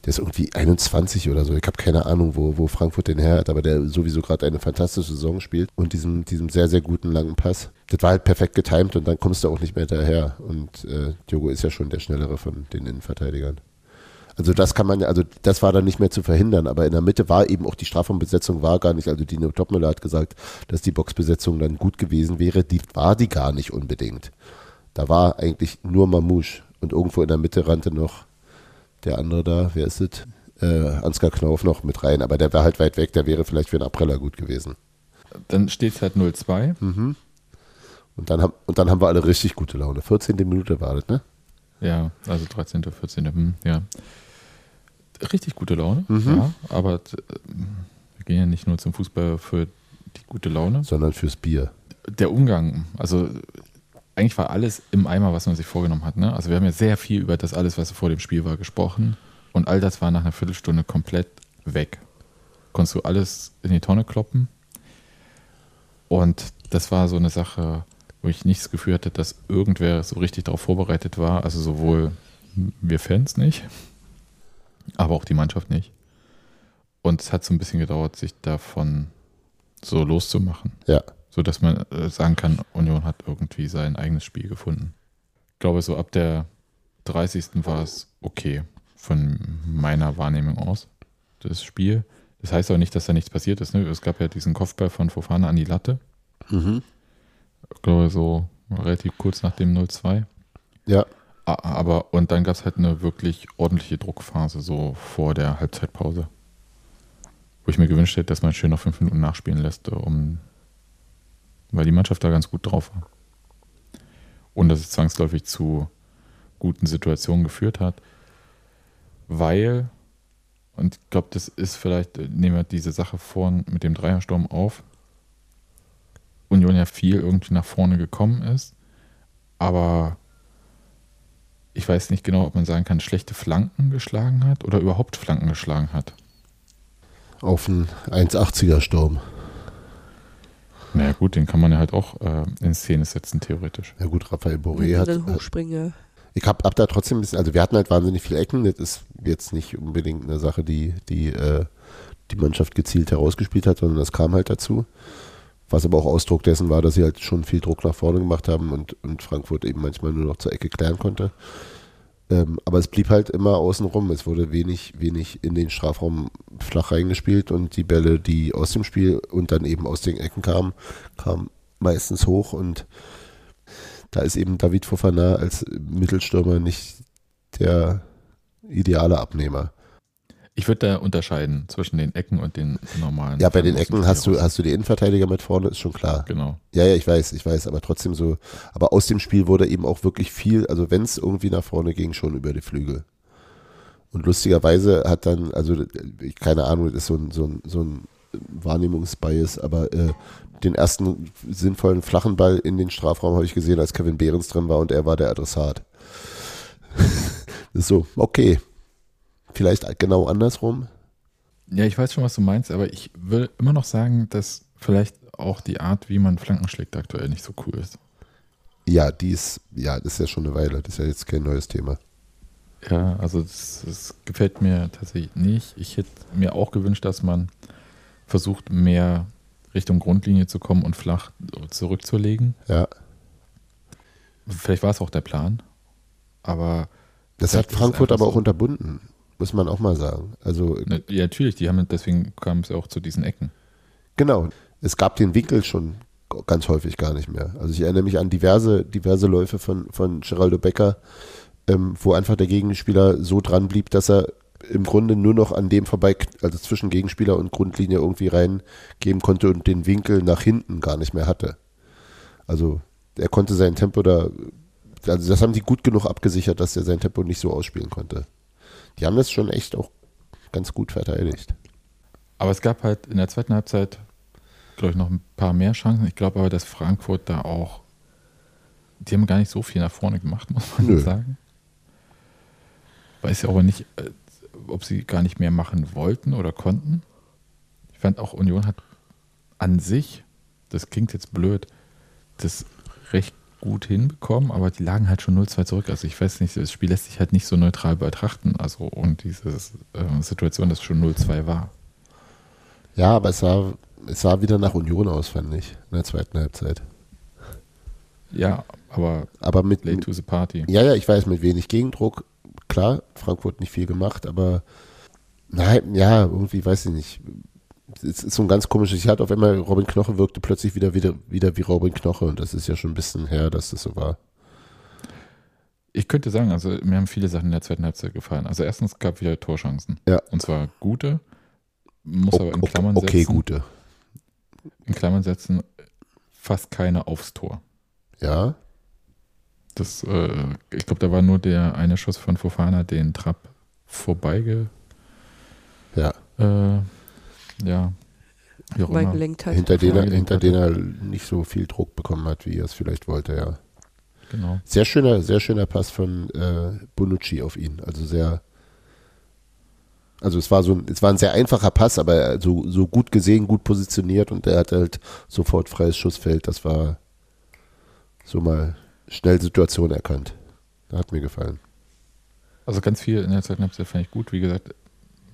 der ist irgendwie 21 oder so, ich habe keine Ahnung, wo, wo Frankfurt den her hat, aber der sowieso gerade eine fantastische Saison spielt und diesem, diesem sehr, sehr guten langen Pass. Das war halt perfekt getimt und dann kommst du auch nicht mehr daher und äh, Diogo ist ja schon der schnellere von den Innenverteidigern. Also das kann man ja, also das war dann nicht mehr zu verhindern, aber in der Mitte war eben auch die Strafraumbesetzung war gar nicht, also Dino Topmüller hat gesagt, dass die Boxbesetzung dann gut gewesen wäre, die war die gar nicht unbedingt. Da war eigentlich nur Mamouche und irgendwo in der Mitte rannte noch der andere da, wer ist es? Äh, Ansgar Knauf noch mit rein, aber der war halt weit weg, der wäre vielleicht für einen Abpreller gut gewesen. Dann steht es halt 0-2. Mhm. Und dann, haben, und dann haben wir alle richtig gute Laune. 14. Minute war das, ne? Ja, also 13., 14., hm, ja. Richtig gute Laune, Mhm. ja, aber äh, wir gehen ja nicht nur zum Fußball für die gute Laune. Sondern fürs Bier. Der Umgang, also eigentlich war alles im Eimer, was man sich vorgenommen hat. Ne? Also wir haben ja sehr viel über das alles, was vor dem Spiel war, gesprochen und all das war nach einer Viertelstunde komplett weg. Konntest du alles in die Tonne kloppen und das war so eine Sache, wo ich nicht das Gefühl hatte, dass irgendwer so richtig darauf vorbereitet war. Also sowohl wir Fans nicht, aber auch die Mannschaft nicht. Und es hat so ein bisschen gedauert, sich davon so loszumachen. Ja. So dass man äh, sagen kann, Union hat irgendwie sein eigenes Spiel gefunden. Ich glaube, so ab der 30. war es okay von meiner Wahrnehmung aus, das Spiel. Das heißt aber nicht, dass da nichts passiert ist. Ne? Es gab ja diesen Kopfball von Fofana an die Latte. Mhm. Ich glaube, so relativ kurz nach dem 0-2. Ja. Aber, und dann gab es halt eine wirklich ordentliche Druckphase, so vor der Halbzeitpause. Wo ich mir gewünscht hätte, dass man schön noch fünf Minuten nachspielen lässt, um, weil die Mannschaft da ganz gut drauf war. Und dass es zwangsläufig zu guten Situationen geführt hat, weil, und ich glaube, das ist vielleicht, nehmen wir diese Sache vorn mit dem Dreiersturm auf, Union ja viel irgendwie nach vorne gekommen ist, aber ich weiß nicht genau, ob man sagen kann, schlechte Flanken geschlagen hat oder überhaupt Flanken geschlagen hat. Auf einen 1,80er Sturm. Naja gut, den kann man ja halt auch äh, in Szene setzen, theoretisch. Ja gut, Raphael Boré hat, dann hat hochspringen. Ich habe hab da trotzdem ein bisschen, also wir hatten halt wahnsinnig viele Ecken. Das ist jetzt nicht unbedingt eine Sache, die die, äh, die Mannschaft gezielt herausgespielt hat, sondern das kam halt dazu. Was aber auch Ausdruck dessen war, dass sie halt schon viel Druck nach vorne gemacht haben und, und Frankfurt eben manchmal nur noch zur Ecke klären konnte. Ähm, aber es blieb halt immer außenrum. Es wurde wenig, wenig in den Strafraum flach reingespielt und die Bälle, die aus dem Spiel und dann eben aus den Ecken kamen, kamen meistens hoch und da ist eben David Fofana als Mittelstürmer nicht der ideale Abnehmer. Ich würde da unterscheiden zwischen den Ecken und den normalen. Ja, bei den Ecken hast du, hast du die Innenverteidiger mit vorne, ist schon klar. Genau. Ja, ja, ich weiß, ich weiß, aber trotzdem so, aber aus dem Spiel wurde eben auch wirklich viel, also wenn es irgendwie nach vorne ging, schon über die Flügel. Und lustigerweise hat dann, also ich, keine Ahnung, das ist so ein, so ein, so ein Wahrnehmungsbias, aber äh, den ersten sinnvollen flachen Ball in den Strafraum habe ich gesehen, als Kevin Behrens drin war und er war der Adressat. so, okay. Vielleicht genau andersrum. Ja, ich weiß schon, was du meinst, aber ich würde immer noch sagen, dass vielleicht auch die Art, wie man Flanken schlägt, aktuell nicht so cool ist. Ja, die ist, ja, das ist ja schon eine Weile, das ist ja jetzt kein neues Thema. Ja, also das, das gefällt mir tatsächlich nicht. Ich hätte mir auch gewünscht, dass man versucht, mehr Richtung Grundlinie zu kommen und flach zurückzulegen. Ja, Vielleicht war es auch der Plan, aber das hat Frankfurt aber auch so. unterbunden, muss man auch mal sagen. Also ne, ja, natürlich, die haben deswegen kam es auch zu diesen Ecken. Genau. Es gab den Winkel schon ganz häufig gar nicht mehr. Also ich erinnere mich an diverse, diverse Läufe von, von Geraldo Becker, ähm, wo einfach der Gegenspieler so dran blieb, dass er im Grunde nur noch an dem vorbei, also zwischen Gegenspieler und Grundlinie irgendwie reingeben konnte und den Winkel nach hinten gar nicht mehr hatte. Also er konnte sein Tempo da, also das haben die gut genug abgesichert, dass er sein Tempo nicht so ausspielen konnte. Die haben das schon echt auch ganz gut verteidigt. Aber es gab halt in der zweiten Halbzeit, glaube ich, noch ein paar mehr Chancen. Ich glaube aber, dass Frankfurt da auch, die haben gar nicht so viel nach vorne gemacht, muss man Nö. sagen. Weiß ja aber nicht, äh, ob sie gar nicht mehr machen wollten oder konnten. Ich fand auch, Union hat an sich, das klingt jetzt blöd, das recht gut hinbekommen, aber die lagen halt schon 0-2 zurück. Also ich weiß nicht, das Spiel lässt sich halt nicht so neutral betrachten. Also und diese äh, Situation, dass es schon 0-2 war. Ja, aber es sah, es sah wieder nach Union aus, fand ich, in der zweiten Halbzeit. Ja, aber Aber mit, late to the party. ja, ja, ich weiß, mit wenig Gegendruck, klar, Frankfurt nicht viel gemacht, aber nein, ja, irgendwie weiß ich nicht. Es ist so ein ganz komisches, ich hatte auf einmal, Robin Knoche wirkte plötzlich wieder, wieder, wieder wie Robin Knoche und das ist ja schon ein bisschen her, dass das so war. Ich könnte sagen, also mir haben viele Sachen in der zweiten Halbzeit gefallen. Also erstens gab wieder Torchancen. Ja. Und zwar gute, muss aber in Okay, Klammern okay, setzen. gute. In Klammern setzen, fast keine aufs Tor. Ja, Das, äh, ich glaube, da war nur der eine Schuss von Fofana, den Trapp vorbeige, ja. äh, ja, mal gelenkt hat. Hinter den, er, hinter den er nicht so viel Druck bekommen hat, wie er es vielleicht wollte, ja. Genau. Sehr schöner, sehr schöner Pass von äh, Bonucci auf ihn. Also sehr. Also es war so ein, es war ein sehr einfacher Pass, aber so, so gut gesehen, gut positioniert und er hat halt sofort freies Schussfeld. Das war so mal schnell Situation erkannt. Hat mir gefallen. Also ganz viel in der zweiten Halbzeit fand ich gut. Wie gesagt,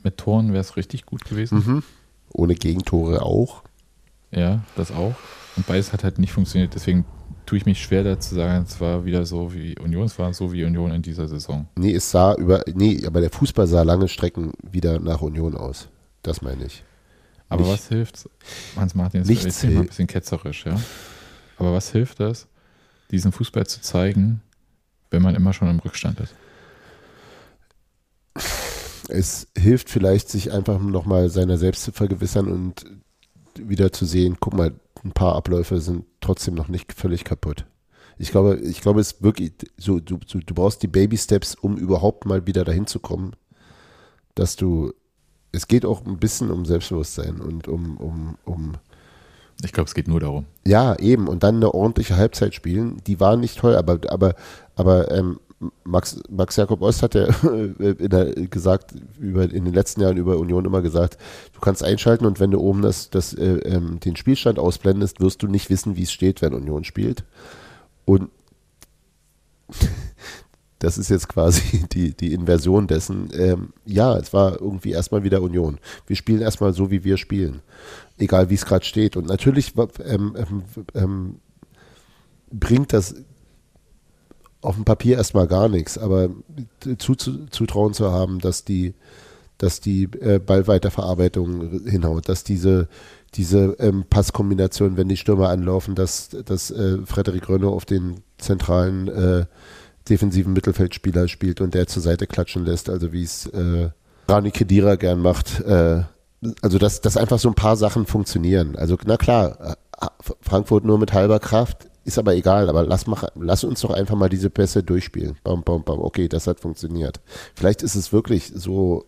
mit Toren wäre es richtig gut gewesen. Mhm. Ohne Gegentore auch. Ja, das auch. Und beides hat halt nicht funktioniert. Deswegen tue ich mich schwer da zu sagen, es war wieder so wie Union, es war so wie Union in dieser Saison. Nee, es sah über. Nee, aber der Fußball sah lange Strecken wieder nach Union aus. Das meine ich. Aber Nicht- was hilft, Hans-Martin, ist Nichts jetzt bin ich mal ein bisschen ketzerisch, ja. Aber was hilft das, diesen Fußball zu zeigen, wenn man immer schon im Rückstand ist? Es hilft vielleicht, sich einfach nochmal seiner selbst zu vergewissern und wieder zu sehen, guck mal, ein paar Abläufe sind trotzdem noch nicht völlig kaputt. Ich glaube, ich glaube, es ist wirklich so, du, du, du brauchst die Baby Steps, um überhaupt mal wieder dahin zu kommen, dass du, es geht auch ein bisschen um Selbstbewusstsein und um, um, um, Ich glaube, es geht nur darum. ja, eben, und dann eine ordentliche Halbzeit spielen, die war nicht toll, aber, aber, aber ähm, Max, Max Jakob Ost hat ja der, gesagt, über, in den letzten Jahren über Union immer gesagt, du kannst einschalten und wenn du oben das, das, äh, ähm, den Spielstand ausblendest, wirst du nicht wissen, wie es steht, wenn Union spielt. Und das ist jetzt quasi die, die Inversion dessen. Ähm, ja, es war irgendwie erstmal wieder Union. Wir spielen erstmal so, wie wir spielen. Egal, wie es gerade steht. Und natürlich ähm, ähm, ähm, bringt das auf dem Papier erstmal gar nichts, aber zu, zu, Zutrauen zu haben, dass die, dass die äh, Ballweiterverarbeitung hinhaut, dass diese, diese ähm, Passkombination, wenn die Stürmer anlaufen, dass, dass äh, Frederik Rönne auf den zentralen äh, defensiven Mittelfeldspieler spielt und der zur Seite klatschen lässt, also wie es äh, Rani Kedira gern macht. Äh, also dass, dass einfach so ein paar Sachen funktionieren. Also na klar, äh, Frankfurt nur mit halber Kraft, ist aber egal, aber lass, mach, lass uns doch einfach mal diese Pässe durchspielen. Bam, bam, bam. Okay, das hat funktioniert. Vielleicht ist es wirklich so,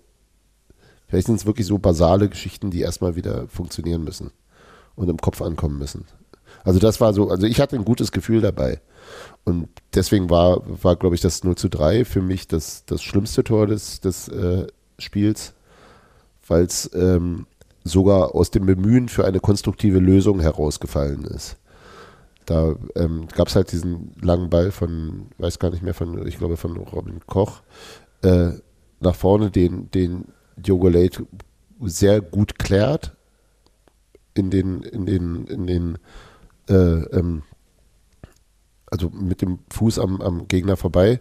vielleicht sind es wirklich so basale Geschichten, die erstmal wieder funktionieren müssen und im Kopf ankommen müssen. Also das war so, also ich hatte ein gutes Gefühl dabei. Und deswegen war, war glaube ich, das 0 zu 3 für mich das, das schlimmste Tor des, des äh, Spiels, weil es ähm, sogar aus dem Bemühen für eine konstruktive Lösung herausgefallen ist. Da ähm, gab es halt diesen langen Ball von, weiß gar nicht mehr, von, ich glaube von Robin Koch, äh, nach vorne, den, den Diogo Late sehr gut klärt in den, in den, in den, äh, ähm, also mit dem Fuß am, am Gegner vorbei.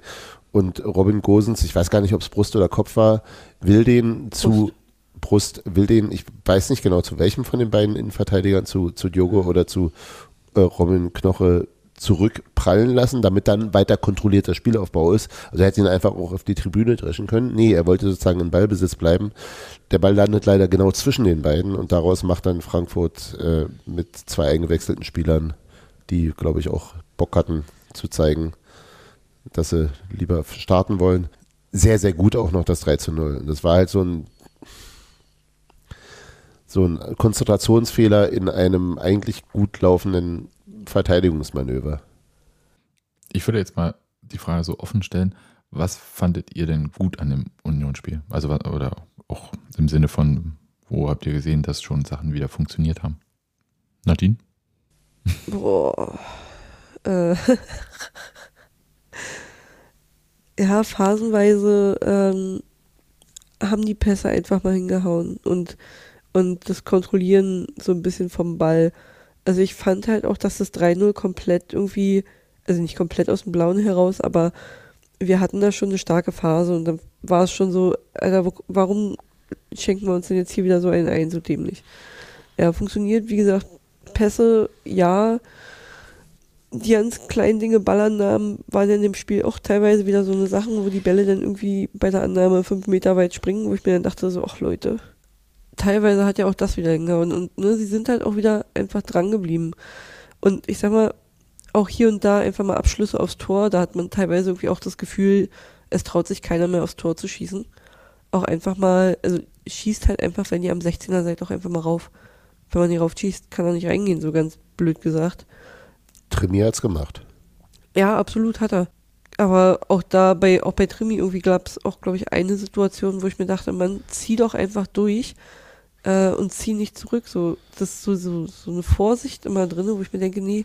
Und Robin Gosens, ich weiß gar nicht, ob es Brust oder Kopf war, will den zu Brust, will den, ich weiß nicht genau zu welchem von den beiden Innenverteidigern, zu, zu Diogo oder zu äh, Robin Knoche zurückprallen lassen, damit dann weiter kontrollierter Spielaufbau ist. Also er hätte ihn einfach auch auf die Tribüne dreschen können. Nee, er wollte sozusagen in Ballbesitz bleiben. Der Ball landet leider genau zwischen den beiden und daraus macht dann Frankfurt äh, mit zwei eingewechselten Spielern, die, glaube ich, auch Bock hatten zu zeigen, dass sie lieber starten wollen. Sehr, sehr gut auch noch das 3 zu 0. Und das war halt so ein so ein Konzentrationsfehler in einem eigentlich gut laufenden Verteidigungsmanöver. Ich würde jetzt mal die Frage so offen stellen, was fandet ihr denn gut an dem Unionsspiel? Also was- oder auch im Sinne von, wo habt ihr gesehen, dass schon Sachen wieder funktioniert haben? Nadine? Boah. Äh. ja, phasenweise ähm, haben die Pässe einfach mal hingehauen und, und das Kontrollieren so ein bisschen vom Ball. Also ich fand halt auch, dass das 3-0 komplett irgendwie, also nicht komplett aus dem Blauen heraus, aber wir hatten da schon eine starke Phase und dann war es schon so, Alter, warum schenken wir uns denn jetzt hier wieder so einen ein, so dämlich? Ja, funktioniert, wie gesagt, Pässe, ja. Die ganz kleinen Dinge, Ballannahmen, waren in dem Spiel auch teilweise wieder so eine Sachen, wo die Bälle dann irgendwie bei der Annahme fünf Meter weit springen, wo ich mir dann dachte, so, ach Leute, teilweise hat ja auch das wieder hingehauen. Und ne, sie sind halt auch wieder einfach dran geblieben. Und ich sag mal, auch hier und da einfach mal Abschlüsse aufs Tor, da hat man teilweise irgendwie auch das Gefühl, es traut sich keiner mehr aufs Tor zu schießen. Auch einfach mal, also schießt halt einfach, wenn ihr am 16er seid, auch einfach mal rauf. Wenn man hier rauf schießt, kann er nicht reingehen, so ganz blöd gesagt. Trimi hat's gemacht. Ja, absolut hat er. Aber auch da bei, auch bei Trimi irgendwie gab es auch, glaube ich, eine Situation, wo ich mir dachte, man zieh doch einfach durch äh, und zieh nicht zurück. So, das ist so, so, so eine Vorsicht immer drin, wo ich mir denke, nee,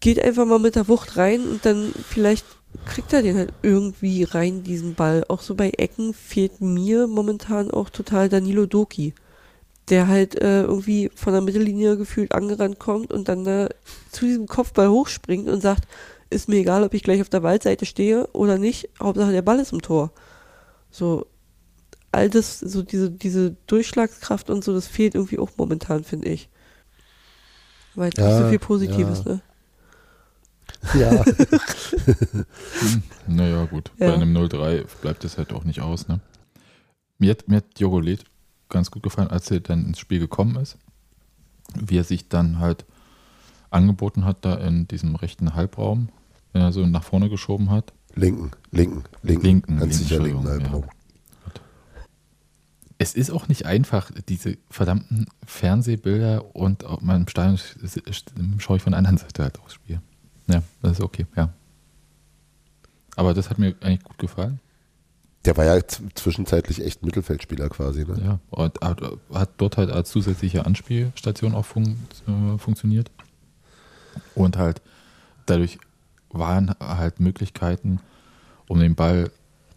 geht einfach mal mit der Wucht rein und dann vielleicht kriegt er den halt irgendwie rein, diesen Ball. Auch so bei Ecken fehlt mir momentan auch total Danilo Doki der halt äh, irgendwie von der Mittellinie gefühlt angerannt kommt und dann äh, zu diesem Kopfball hochspringt und sagt, ist mir egal, ob ich gleich auf der Waldseite stehe oder nicht, Hauptsache der Ball ist im Tor. So, all das, so diese, diese Durchschlagskraft und so, das fehlt irgendwie auch momentan, finde ich. Weil ja, nicht so viel Positives, ja. ne? Ja. naja, gut. Ja. Bei einem 0-3 bleibt es halt auch nicht aus, ne? Mir hat, mir hat Jogolet ganz gut gefallen, als er dann ins Spiel gekommen ist. Wie er sich dann halt angeboten hat, da in diesem rechten Halbraum, wenn er so nach vorne geschoben hat. Linken, linken, linken. Linken, ganz linken, sicher linken Halbraum. Ja. Es ist auch nicht einfach, diese verdammten Fernsehbilder und auf meinem Stadion schaue ich von der anderen Seite halt aufs Spiel. Ja, das ist okay, ja. Aber das hat mir eigentlich gut gefallen. Der war ja zwischenzeitlich echt Mittelfeldspieler quasi. Ne? Ja, und hat, hat, dort halt als zusätzliche Anspielstation auch fun äh, funktioniert. Und halt dadurch waren halt Möglichkeiten, um den Ball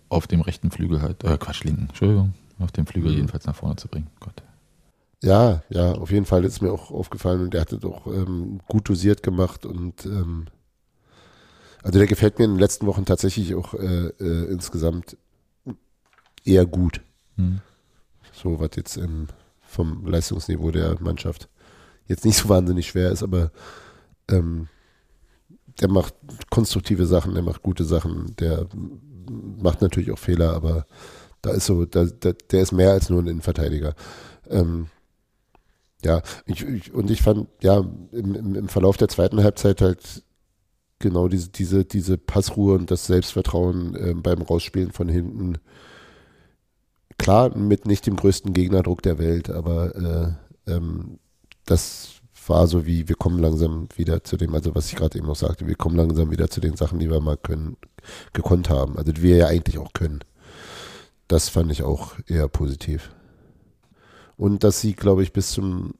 auf dem rechten Flügel halt, äh, Quatsch, linken, Entschuldigung, auf dem Flügel mhm. jedenfalls nach vorne zu bringen. Gott. Ja, ja, auf jeden Fall ist mir auch aufgefallen und der hatte doch ähm, gut dosiert gemacht und ähm, also der gefällt mir in den letzten Wochen tatsächlich auch äh, äh, insgesamt eher gut. Mhm. So was jetzt im, vom Leistungsniveau der Mannschaft jetzt nicht so wahnsinnig schwer ist, aber ähm, der macht konstruktive Sachen, der macht gute Sachen, der macht natürlich auch Fehler, aber da ist so, da, da, der ist mehr als nur ein Innenverteidiger. Ähm, ja, ich, ich, und ich fand, ja, im, im, im Verlauf der zweiten Halbzeit halt genau diese, diese, diese Passruhe und das Selbstvertrauen äh, beim Rausspielen von hinten klar, mit nicht dem größten Gegnerdruck der Welt, aber äh, ähm, das war so wie, wir kommen langsam wieder zu dem, also was ich gerade eben noch sagte, wir kommen langsam wieder zu den Sachen, die wir mal können, gekonnt haben, also die wir ja eigentlich auch können. Das fand ich auch eher positiv. Und dass sie, glaube ich, bis zum,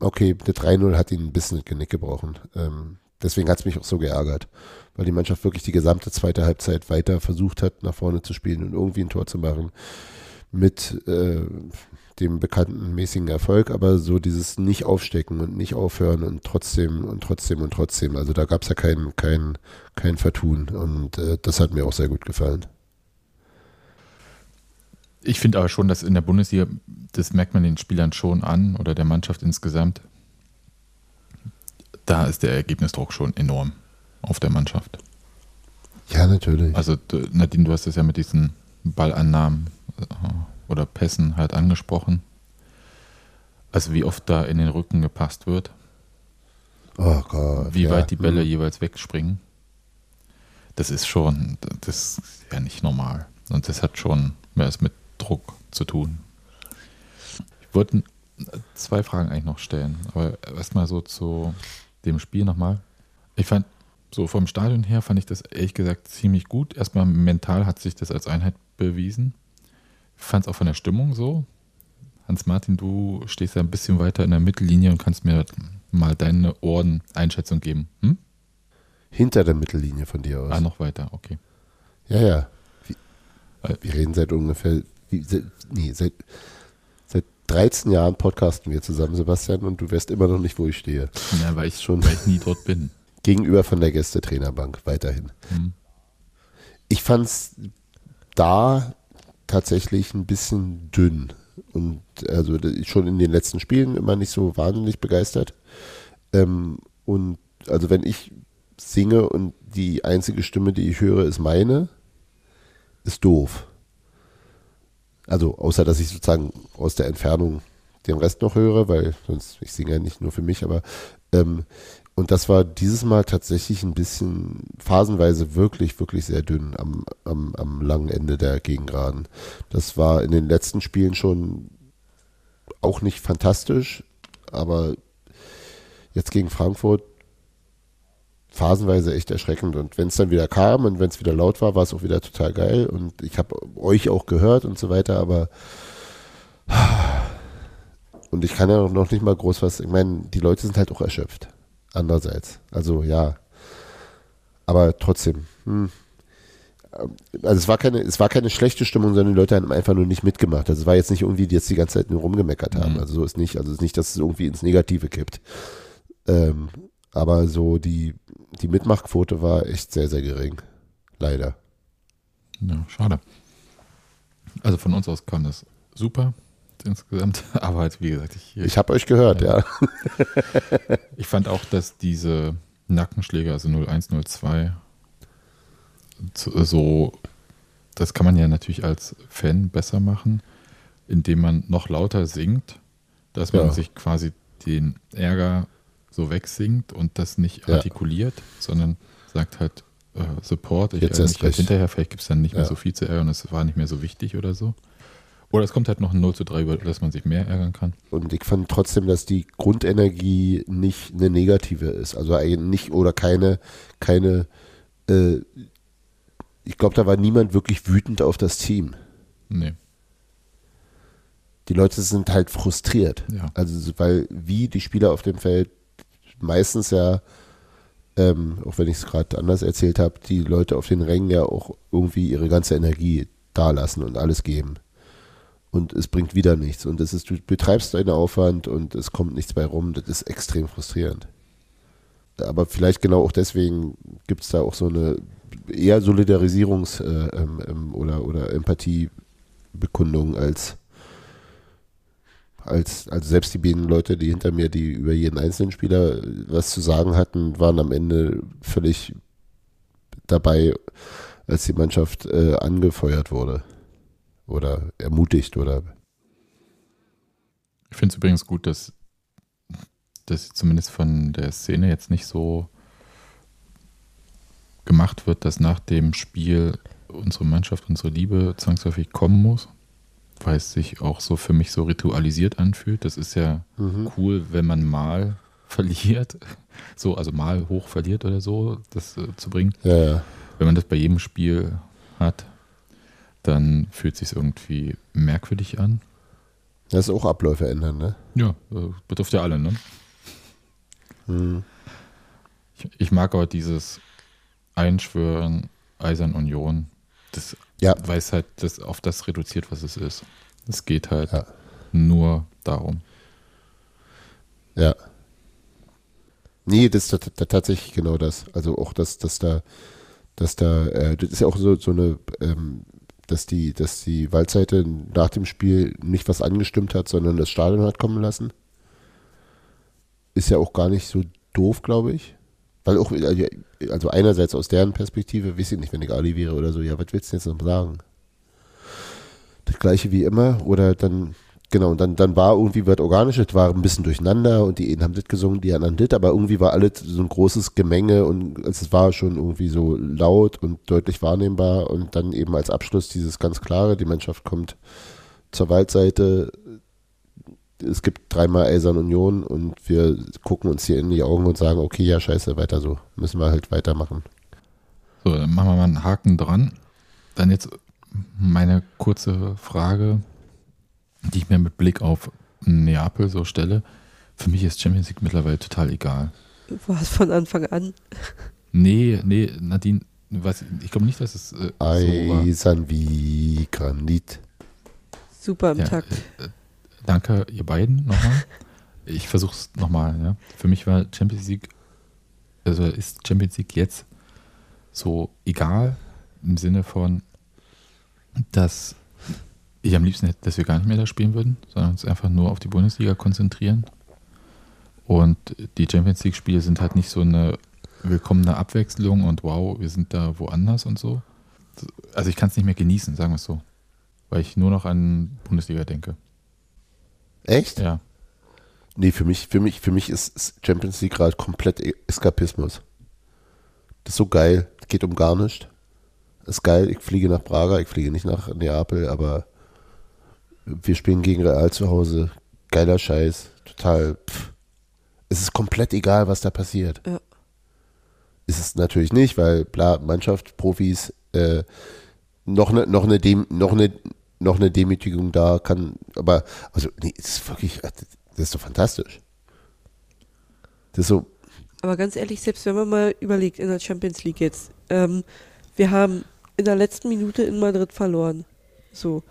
okay, der 3-0 hat ihn ein bisschen Genick gebrochen. Ähm, deswegen hat es mich auch so geärgert, weil die Mannschaft wirklich die gesamte zweite Halbzeit weiter versucht hat, nach vorne zu spielen und irgendwie ein Tor zu machen mit äh, dem bekannten mäßigen Erfolg, aber so dieses nicht aufstecken und nicht aufhören und trotzdem und trotzdem und trotzdem. Also da gab es ja kein, kein, kein Vertun und äh, das hat mir auch sehr gut gefallen. Ich finde aber schon, dass in der Bundesliga, das merkt man den Spielern schon an oder der Mannschaft insgesamt, da ist der Ergebnisdruck schon enorm auf der Mannschaft. Ja, natürlich. Also Nadine, du hast es ja mit diesen Ballannahmen äh, oder Pässen halt angesprochen. Also wie oft da in den Rücken gepasst wird. Oh Gott. Wie ja. weit die Bälle mhm. jeweils wegspringen. Das ist schon, das ist ja nicht normal. Und das hat schon mehr mit Druck zu tun. Ich wollte zwei Fragen eigentlich noch stellen, aber erstmal so zu dem Spiel nochmal. Ich fand, so vom Stadion her fand ich das ehrlich gesagt ziemlich gut. Erstmal mental hat sich das als Einheit bewiesen. Ich fand es auch von der Stimmung so. Hans-Martin, du stehst ja ein bisschen weiter in der Mittellinie und kannst mir mal deine Ohren-Einschätzung geben. Hm? Hinter der Mittellinie von dir aus. Ah, noch weiter, okay. Ja, ja. Wir reden seit ungefähr, seit, nee, seit, seit 13 Jahren podcasten wir zusammen, Sebastian, und du weißt immer noch nicht, wo ich stehe. Ja, weil ich schon weil ich nie dort bin. Gegenüber von der Gästetrainerbank, weiterhin. Hm. ich fand es da tatsächlich ein bisschen dünn. Und also schon in den letzten Spielen immer nicht so wahnsinnig begeistert. Ähm, und also wenn ich singe und die einzige Stimme, die ich höre, ist meine, ist doof. Also außer dass ich sozusagen aus der Entfernung den Rest noch höre, weil sonst, ich singe ja nicht nur für mich, aber ähm, und das war dieses Mal tatsächlich ein bisschen phasenweise wirklich, wirklich sehr dünn am, am, am langen Ende der Gegengraden. Das war in den letzten Spielen schon auch nicht fantastisch, aber jetzt gegen Frankfurt phasenweise echt erschreckend. Und wenn es dann wieder kam und wenn es wieder laut war, war es auch wieder total geil. Und ich habe euch auch gehört und so weiter, aber und ich kann ja noch nicht mal groß was, ich meine, die Leute sind halt auch erschöpft. Andererseits. Also ja. Aber trotzdem. Hm. Also es war keine, es war keine schlechte Stimmung, sondern die Leute haben einfach nur nicht mitgemacht. Also es war jetzt nicht irgendwie, die jetzt die ganze Zeit nur rumgemeckert haben. Mhm. Also so ist nicht, also es ist nicht, dass es irgendwie ins Negative kippt. Ähm, aber so die, die Mitmachquote war echt sehr, sehr gering. Leider. Ja, schade. Also von uns aus kam das super insgesamt. Aber halt, wie gesagt, ich. Ich habe euch gehört, ja. ja. ich fand auch, dass diese Nackenschläge, also 0102, so, das kann man ja natürlich als Fan besser machen, indem man noch lauter singt, dass man ja. sich quasi den Ärger so wegsingt und das nicht ja. artikuliert, sondern sagt halt äh, Support, ich Jetzt ärgere mich halt hinterher, vielleicht gibt es dann nicht mehr so viel zu ärgern, es war nicht mehr so wichtig oder so. Oder es kommt halt noch ein 0 zu 3, über das man sich mehr ärgern kann. Und ich fand trotzdem, dass die Grundenergie nicht eine negative ist. Also nicht oder keine, keine, äh, ich glaube, da war niemand wirklich wütend auf das Team. Nee. Die Leute sind halt frustriert. Ja. Also, weil wie die Spieler auf dem Feld meistens ja, ähm, auch wenn ich es gerade anders erzählt habe, die Leute auf den Rängen ja auch irgendwie ihre ganze Energie da lassen und alles geben und es bringt wieder nichts. Und das ist, du betreibst deinen Aufwand und es kommt nichts bei rum. Das ist extrem frustrierend. Aber vielleicht genau auch deswegen gibt es da auch so eine eher Solidarisierungs- äh, ähm, ähm, oder, oder Empathiebekundung als, als, also selbst die beiden Leute, die hinter mir, die über jeden einzelnen Spieler was zu sagen hatten, waren am Ende völlig dabei, als die Mannschaft äh, angefeuert wurde oder ermutigt oder. Ich finde es übrigens gut, dass das zumindest von der Szene jetzt nicht so gemacht wird, dass nach dem Spiel unsere Mannschaft, unsere Liebe zwangsläufig kommen muss, weil es sich auch so für mich so ritualisiert anfühlt. Das ist ja mhm. cool, wenn man mal verliert, so also mal hoch verliert oder so, das äh, zu bringen. Ja, ja. Wenn man das bei jedem Spiel hat, dann fühlt sich irgendwie merkwürdig an. Das ist auch Abläufe ändern, ne? Ja, äh, betrifft ja alle, ne? Hm. Ich, ich, mag aber dieses Einschwören, Eisern Union, das ja. weiß halt, das auf das reduziert, was es ist. Es geht halt ja. nur darum. Ja. Nee, das ist tatsächlich genau das. Also auch, dass, dass da, dass da, äh, das ist ja auch so, so eine ähm, dass die, dass die Waldseite nach dem Spiel nicht was angestimmt hat, sondern das Stadion hat kommen lassen. Ist ja auch gar nicht so doof, glaube ich. Weil auch, also einerseits aus deren Perspektive, weiß ich nicht, wenn ich Ali wäre oder so, ja, was willst du jetzt noch sagen? Das gleiche wie immer, oder dann Genau, und dann, dann war irgendwie was Organisches, war ein bisschen durcheinander und die einen haben das gesungen, die anderen das, aber irgendwie war alles so ein großes Gemenge und es war schon irgendwie so laut und deutlich wahrnehmbar und dann eben als Abschluss dieses ganz klare, die Mannschaft kommt zur Waldseite, es gibt dreimal Eisern Union und wir gucken uns hier in die Augen und sagen, okay, ja, scheiße, weiter so, müssen wir halt weitermachen. So, dann machen wir mal einen Haken dran. Dann jetzt meine kurze Frage die ich mir mit Blick auf Neapel so stelle, für mich ist Champions League mittlerweile total egal. War es von Anfang an? Nee, nee, Nadine, was, ich glaube nicht, dass es äh, Eisern so wie Granit. Super im ja, Takt. Äh, danke, ihr beiden nochmal. ich versuche es nochmal. Ja. Für mich war Champions League, also ist Champions League jetzt so egal, im Sinne von, dass ich am liebsten hätte, dass wir gar nicht mehr da spielen würden, sondern uns einfach nur auf die Bundesliga konzentrieren. Und die Champions League-Spiele sind halt nicht so eine willkommene Abwechslung und wow, wir sind da woanders und so. Also ich kann es nicht mehr genießen, sagen wir es so. Weil ich nur noch an Bundesliga denke. Echt? Ja. Nee, für mich, für mich, für mich ist Champions League gerade komplett E- Eskapismus. Das ist so geil. Geht um gar nichts. Ist geil. Ich fliege nach Braga, ich fliege nicht nach Neapel, aber wir spielen gegen Real zu Hause. Geiler Scheiß. Total. Pff. Es ist komplett egal, was da passiert. Ja. Ist es natürlich nicht, weil bla, Mannschaft, Profis, äh, noch eine, noch eine, Dem, noch eine, noch eine Demütigung da kann, aber also nee, es ist wirklich, das ist doch fantastisch. Das ist so, Aber ganz ehrlich, selbst wenn man mal überlegt in der Champions League jetzt, ähm, wir haben in der letzten Minute in Madrid verloren. So.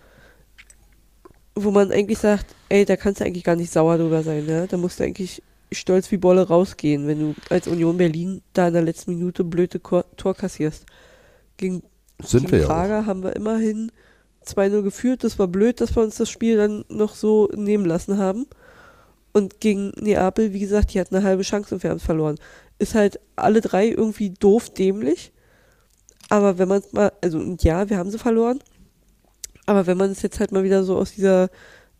Wo man eigentlich sagt, ey, da kannst du eigentlich gar nicht sauer drüber sein, ne? Da musst du eigentlich stolz wie Bolle rausgehen, wenn du als Union Berlin da in der letzten Minute blöde Tor kassierst. Gegen, sind gegen wir ja. Prager haben wir immerhin 2-0 geführt. Das war blöd, dass wir uns das Spiel dann noch so nehmen lassen haben. Und gegen Neapel, wie gesagt, die hatten eine halbe Chance und wir haben es verloren. Ist halt alle drei irgendwie doof dämlich. Aber wenn man es mal, also und ja, wir haben sie verloren. Aber wenn man es jetzt halt mal wieder so aus dieser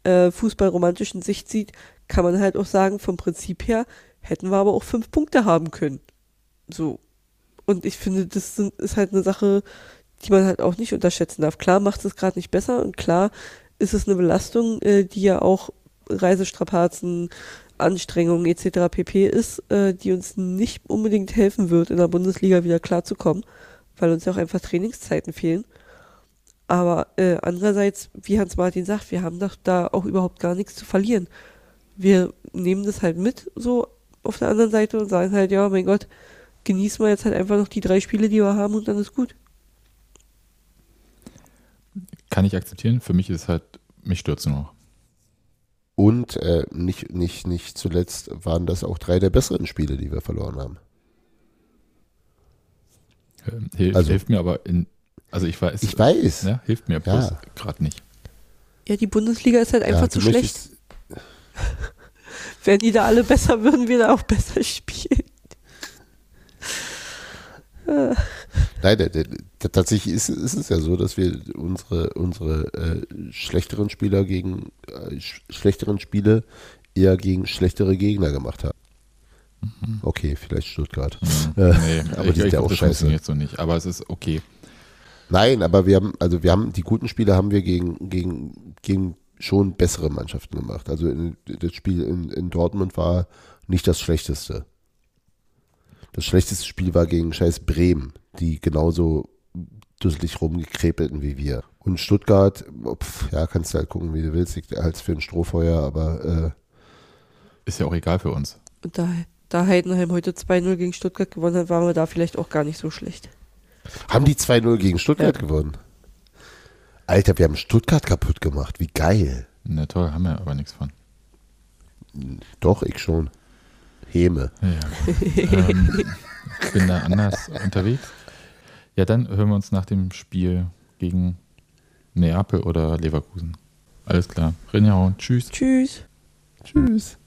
äh, fußballromantischen Sicht sieht, kann man halt auch sagen, vom Prinzip her hätten wir aber auch fünf Punkte haben können. So. Und ich finde, das sind, ist halt eine Sache, die man halt auch nicht unterschätzen darf. Klar macht es gerade nicht besser und klar ist es eine Belastung, äh, die ja auch Reisestrapazen, Anstrengungen etc. pp. ist, äh, die uns nicht unbedingt helfen wird, in der Bundesliga wieder klarzukommen, weil uns ja auch einfach Trainingszeiten fehlen. Aber äh, andererseits, wie Hans-Martin sagt, wir haben doch da auch überhaupt gar nichts zu verlieren. Wir nehmen das halt mit, so auf der anderen Seite und sagen halt, ja, mein Gott, genießen wir jetzt halt einfach noch die drei Spiele, die wir haben und dann ist gut. Kann ich akzeptieren. Für mich ist halt, mich stürzt nur noch. Und äh, nicht, nicht, nicht zuletzt waren das auch drei der besseren Spiele, die wir verloren haben. Ähm, Hilft, Also- hilft mir aber in, also ich weiß, Ich weiß. ja, hilft mir bloß gerade nicht. Ja, die Bundesliga ist halt einfach Ja, zu schlecht. Wären die da alle besser, würden wir da auch besser spielen. Nein, der, der, tatsächlich ist, ist es ja so, dass wir unsere, unsere äh, schlechteren Spieler gegen äh, sch schlechteren Spiele eher gegen schlechtere Gegner gemacht haben. Okay, vielleicht Stuttgart. Mhm. Äh, nee, aber ich, die sind ich ja auch das scheiße. funktioniert so nicht. Aber es ist okay. Nein, aber wir haben, also wir haben die guten Spiele haben wir gegen, gegen, gegen schon bessere Mannschaften gemacht. Also in, das Spiel in, in Dortmund war nicht das schlechteste. Das schlechteste Spiel war gegen scheiß Bremen, die genauso dusselig rumgekrepelten wie wir. Und Stuttgart, oh, pf, ja, kannst du halt gucken, wie du willst, ich als für ein Strohfeuer, aber äh, Ist ja auch egal für uns. Und da, da Heidenheim heute 2-0 gegen Stuttgart gewonnen hat, waren wir da vielleicht auch gar nicht so schlecht. haben die 2-0 gegen Stuttgart Ja. gewonnen. Alter, wir haben Stuttgart kaputt gemacht, wie geil. Na toll, haben wir aber nichts von. Doch, ich schon. Häme. Ja. ähm, ich bin da anders unterwegs. Ja, dann hören wir uns nach dem Spiel gegen Neapel oder Leverkusen. Alles klar. Renjaun, tschüss. Tschüss. Tschüss.